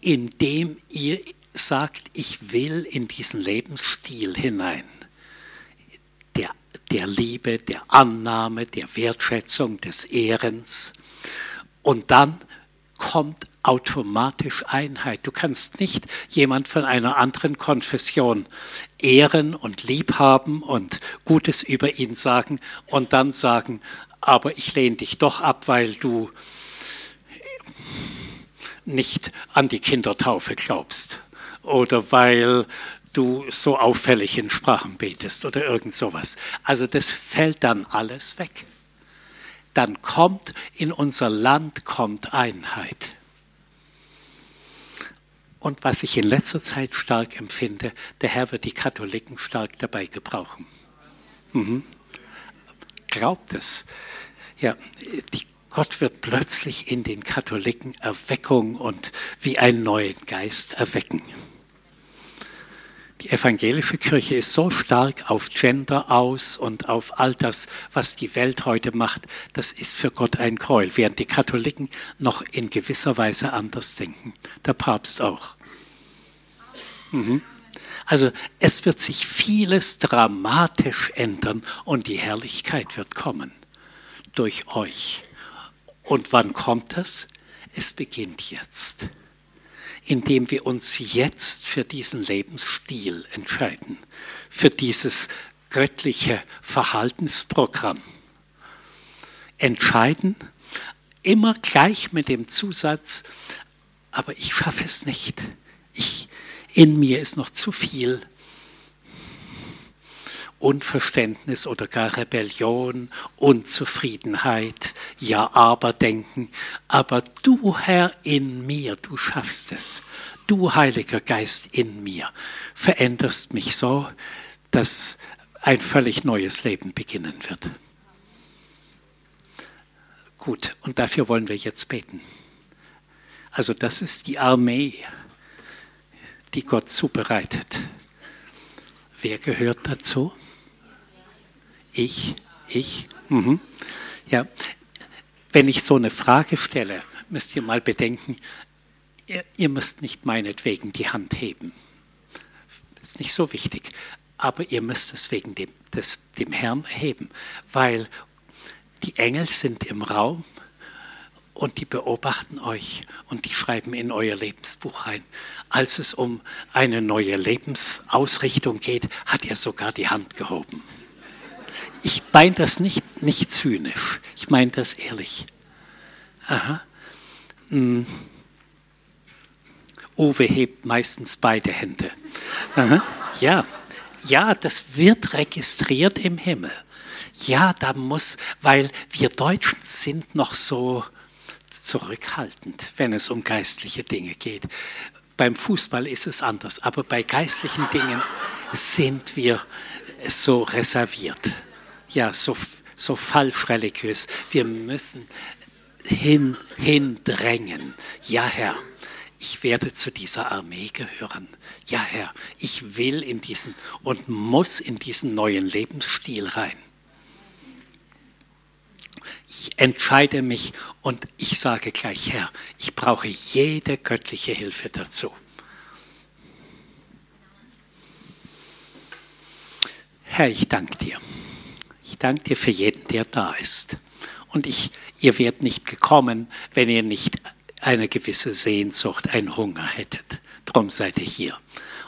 Indem ihr sagt, ich will in diesen Lebensstil hinein. Der, der Liebe, der Annahme, der Wertschätzung, des Ehrens. Und dann kommt automatisch Einheit. Du kannst nicht jemand von einer anderen Konfession ehren und lieb haben und Gutes über ihn sagen und dann sagen, aber ich lehne dich doch ab, weil du nicht an die Kindertaufe glaubst oder weil du so auffällig in Sprachen betest oder irgend sowas. Also das fällt dann alles weg. Dann kommt in unser Land kommt Einheit. Und was ich in letzter Zeit stark empfinde, der Herr wird die Katholiken stark dabei gebrauchen. Mhm. Glaubt es. Ja, die, Gott wird plötzlich in den Katholiken Erweckung und wie einen neuen Geist erwecken. Die evangelische Kirche ist so stark auf Gender aus und auf all das, was die Welt heute macht, das ist für Gott ein Gräuel, während die Katholiken noch in gewisser Weise anders denken. Der Papst auch. Mhm. Also es wird sich vieles dramatisch ändern und die Herrlichkeit wird kommen durch euch. Und wann kommt es? Es beginnt jetzt, indem wir uns jetzt für diesen Lebensstil entscheiden, für dieses göttliche Verhaltensprogramm. Entscheiden, immer gleich mit dem Zusatz, aber ich schaffe es nicht. Ich, in mir ist noch zu viel Unverständnis oder gar Rebellion, Unzufriedenheit, ja aber denken. Aber du Herr in mir, du schaffst es. Du Heiliger Geist in mir, veränderst mich so, dass ein völlig neues Leben beginnen wird. Gut, und dafür wollen wir jetzt beten. Also das ist die Armee die Gott zubereitet. Wer gehört dazu? Ich, ich. Mhm. Ja, wenn ich so eine Frage stelle, müsst ihr mal bedenken, ihr, ihr müsst nicht meinetwegen die Hand heben. Ist nicht so wichtig. Aber ihr müsst es wegen dem, des, dem Herrn heben, weil die Engel sind im Raum und die beobachten euch und die schreiben in euer Lebensbuch rein. Als es um eine neue Lebensausrichtung geht, hat er sogar die Hand gehoben. Ich meine das nicht, nicht zynisch, ich meine das ehrlich. Aha. Hm. Uwe hebt meistens beide Hände. Aha. Ja, ja, das wird registriert im Himmel. Ja, da muss, weil wir Deutschen sind noch so zurückhaltend, wenn es um geistliche Dinge geht. Beim Fußball ist es anders, aber bei geistlichen Dingen sind wir so reserviert, ja, so, so falsch religiös. Wir müssen hin, hindrängen. Ja, Herr, ich werde zu dieser Armee gehören. Ja, Herr, ich will in diesen und muss in diesen neuen Lebensstil rein. Ich entscheide mich und ich sage gleich, Herr, ich brauche jede göttliche Hilfe dazu. Herr, ich danke dir. Ich danke dir für jeden, der da ist. Und ich, ihr werdet nicht gekommen, wenn ihr nicht eine gewisse Sehnsucht, einen Hunger hättet. Drum seid ihr hier.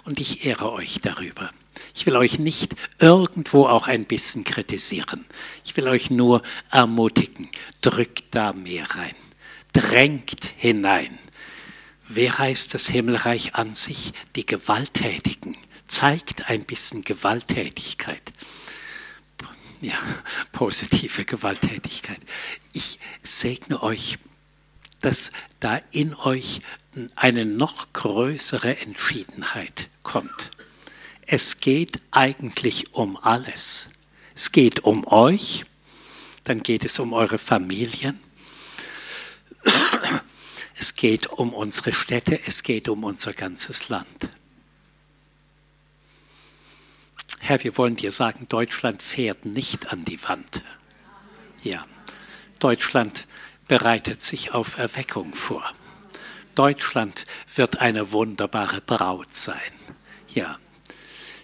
Und ich ehre euch darüber. Ich will euch nicht irgendwo auch ein bisschen kritisieren. Ich will euch nur ermutigen. Drückt da mehr rein. Drängt hinein. Wer heißt das Himmelreich an sich? Die Gewalttätigen. Zeigt ein bisschen Gewalttätigkeit. Ja, positive Gewalttätigkeit. Ich segne euch, dass da in euch eine noch größere Entschiedenheit kommt. Es geht eigentlich um alles. Es geht um euch, dann geht es um eure Familien, es geht um unsere Städte, es geht um unser ganzes Land. Herr, wir wollen dir sagen, Deutschland fährt nicht an die Wand. Ja, Deutschland bereitet sich auf Erweckung vor. Deutschland wird eine wunderbare Braut sein. Ja,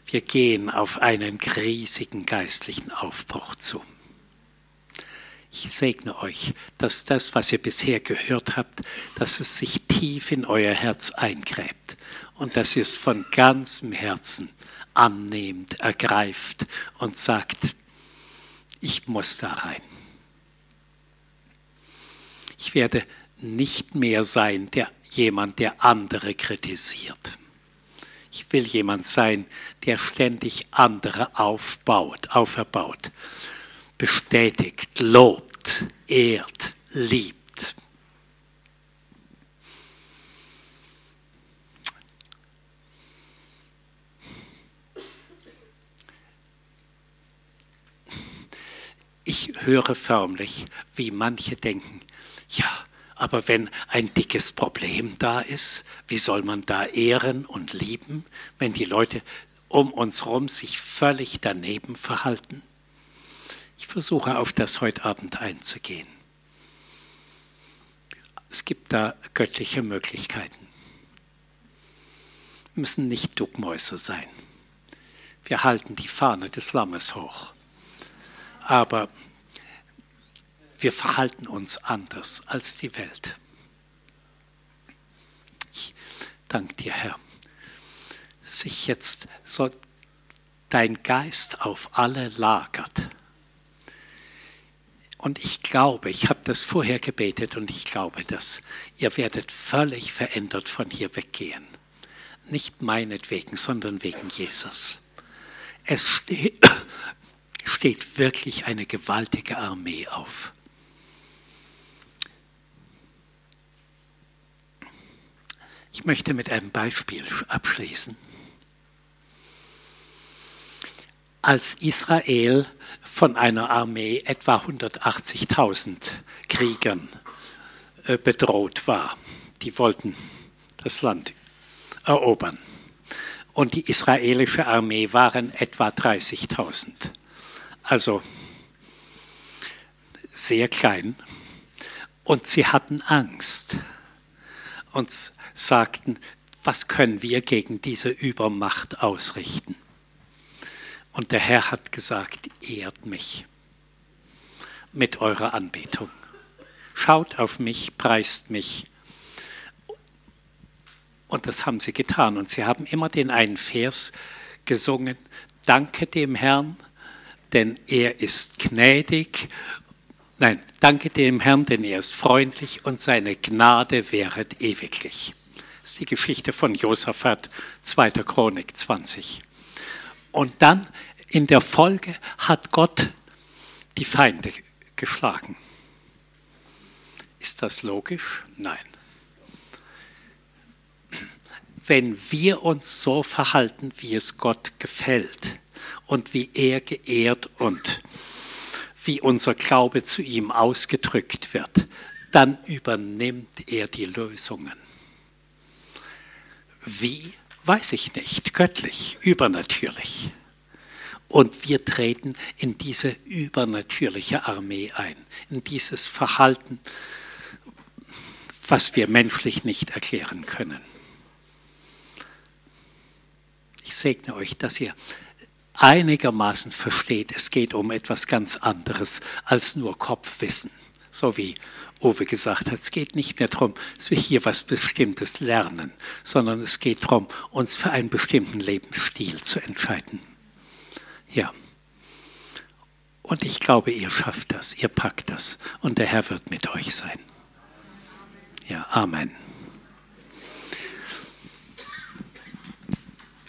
wir gehen auf einen riesigen geistlichen Aufbruch zu. Ich segne euch, dass das, was ihr bisher gehört habt, dass es sich tief in euer Herz eingräbt und dass ihr es von ganzem Herzen annehmt, ergreift und sagt, ich muss da rein. Ich werde nicht mehr sein, der jemand, der andere kritisiert. Ich will jemand sein, der ständig andere aufbaut, auferbaut, bestätigt, lobt, ehrt, liebt. Ich höre förmlich, wie manche denken, ja, aber wenn ein dickes Problem da ist, wie soll man da ehren und lieben, wenn die Leute um uns herum sich völlig daneben verhalten? Ich versuche auf das heute Abend einzugehen. Es gibt da göttliche Möglichkeiten. Wir müssen nicht Duckmäuse sein. Wir halten die Fahne des Lammes hoch. Aber wir verhalten uns anders als die Welt. Ich danke dir, Herr, sich jetzt so dein Geist auf alle lagert. Und ich glaube, ich habe das vorher gebetet und ich glaube, dass ihr werdet völlig verändert von hier weggehen. Nicht meinetwegen, sondern wegen Jesus. Es steht, steht wirklich eine gewaltige Armee auf. Ich möchte mit einem Beispiel abschließen. Als Israel von einer Armee etwa 180.000 Kriegern äh, bedroht war, die wollten das Land erobern. und die israelische Armee waren etwa 30.000. Also sehr klein. Und sie hatten Angst und sagten, was können wir gegen diese Übermacht ausrichten? Und der Herr hat gesagt, ehrt mich mit eurer Anbetung. Schaut auf mich, preist mich. Und das haben sie getan. Und sie haben immer den einen Vers gesungen, danke dem Herrn, denn er ist gnädig. Nein, danke dem Herrn, denn er ist freundlich und seine Gnade wäret ewiglich. Das ist die Geschichte von Josaphat, 2. Chronik 20. Und dann in der Folge hat Gott die Feinde geschlagen. Ist das logisch? Nein. Wenn wir uns so verhalten, wie es Gott gefällt und wie er geehrt und wie unser Glaube zu ihm ausgedrückt wird, dann übernimmt er die Lösungen. Wie? Weiß ich nicht. Göttlich, übernatürlich. Und wir treten in diese übernatürliche Armee ein, in dieses Verhalten, was wir menschlich nicht erklären können. Ich segne euch, dass ihr einigermaßen versteht, es geht um etwas ganz anderes als nur Kopfwissen. So wie Uwe gesagt hat, es geht nicht mehr darum, dass wir hier was Bestimmtes lernen, sondern es geht darum, uns für einen bestimmten Lebensstil zu entscheiden. Ja. Und ich glaube, ihr schafft das, ihr packt das und der Herr wird mit euch sein. Ja, Amen.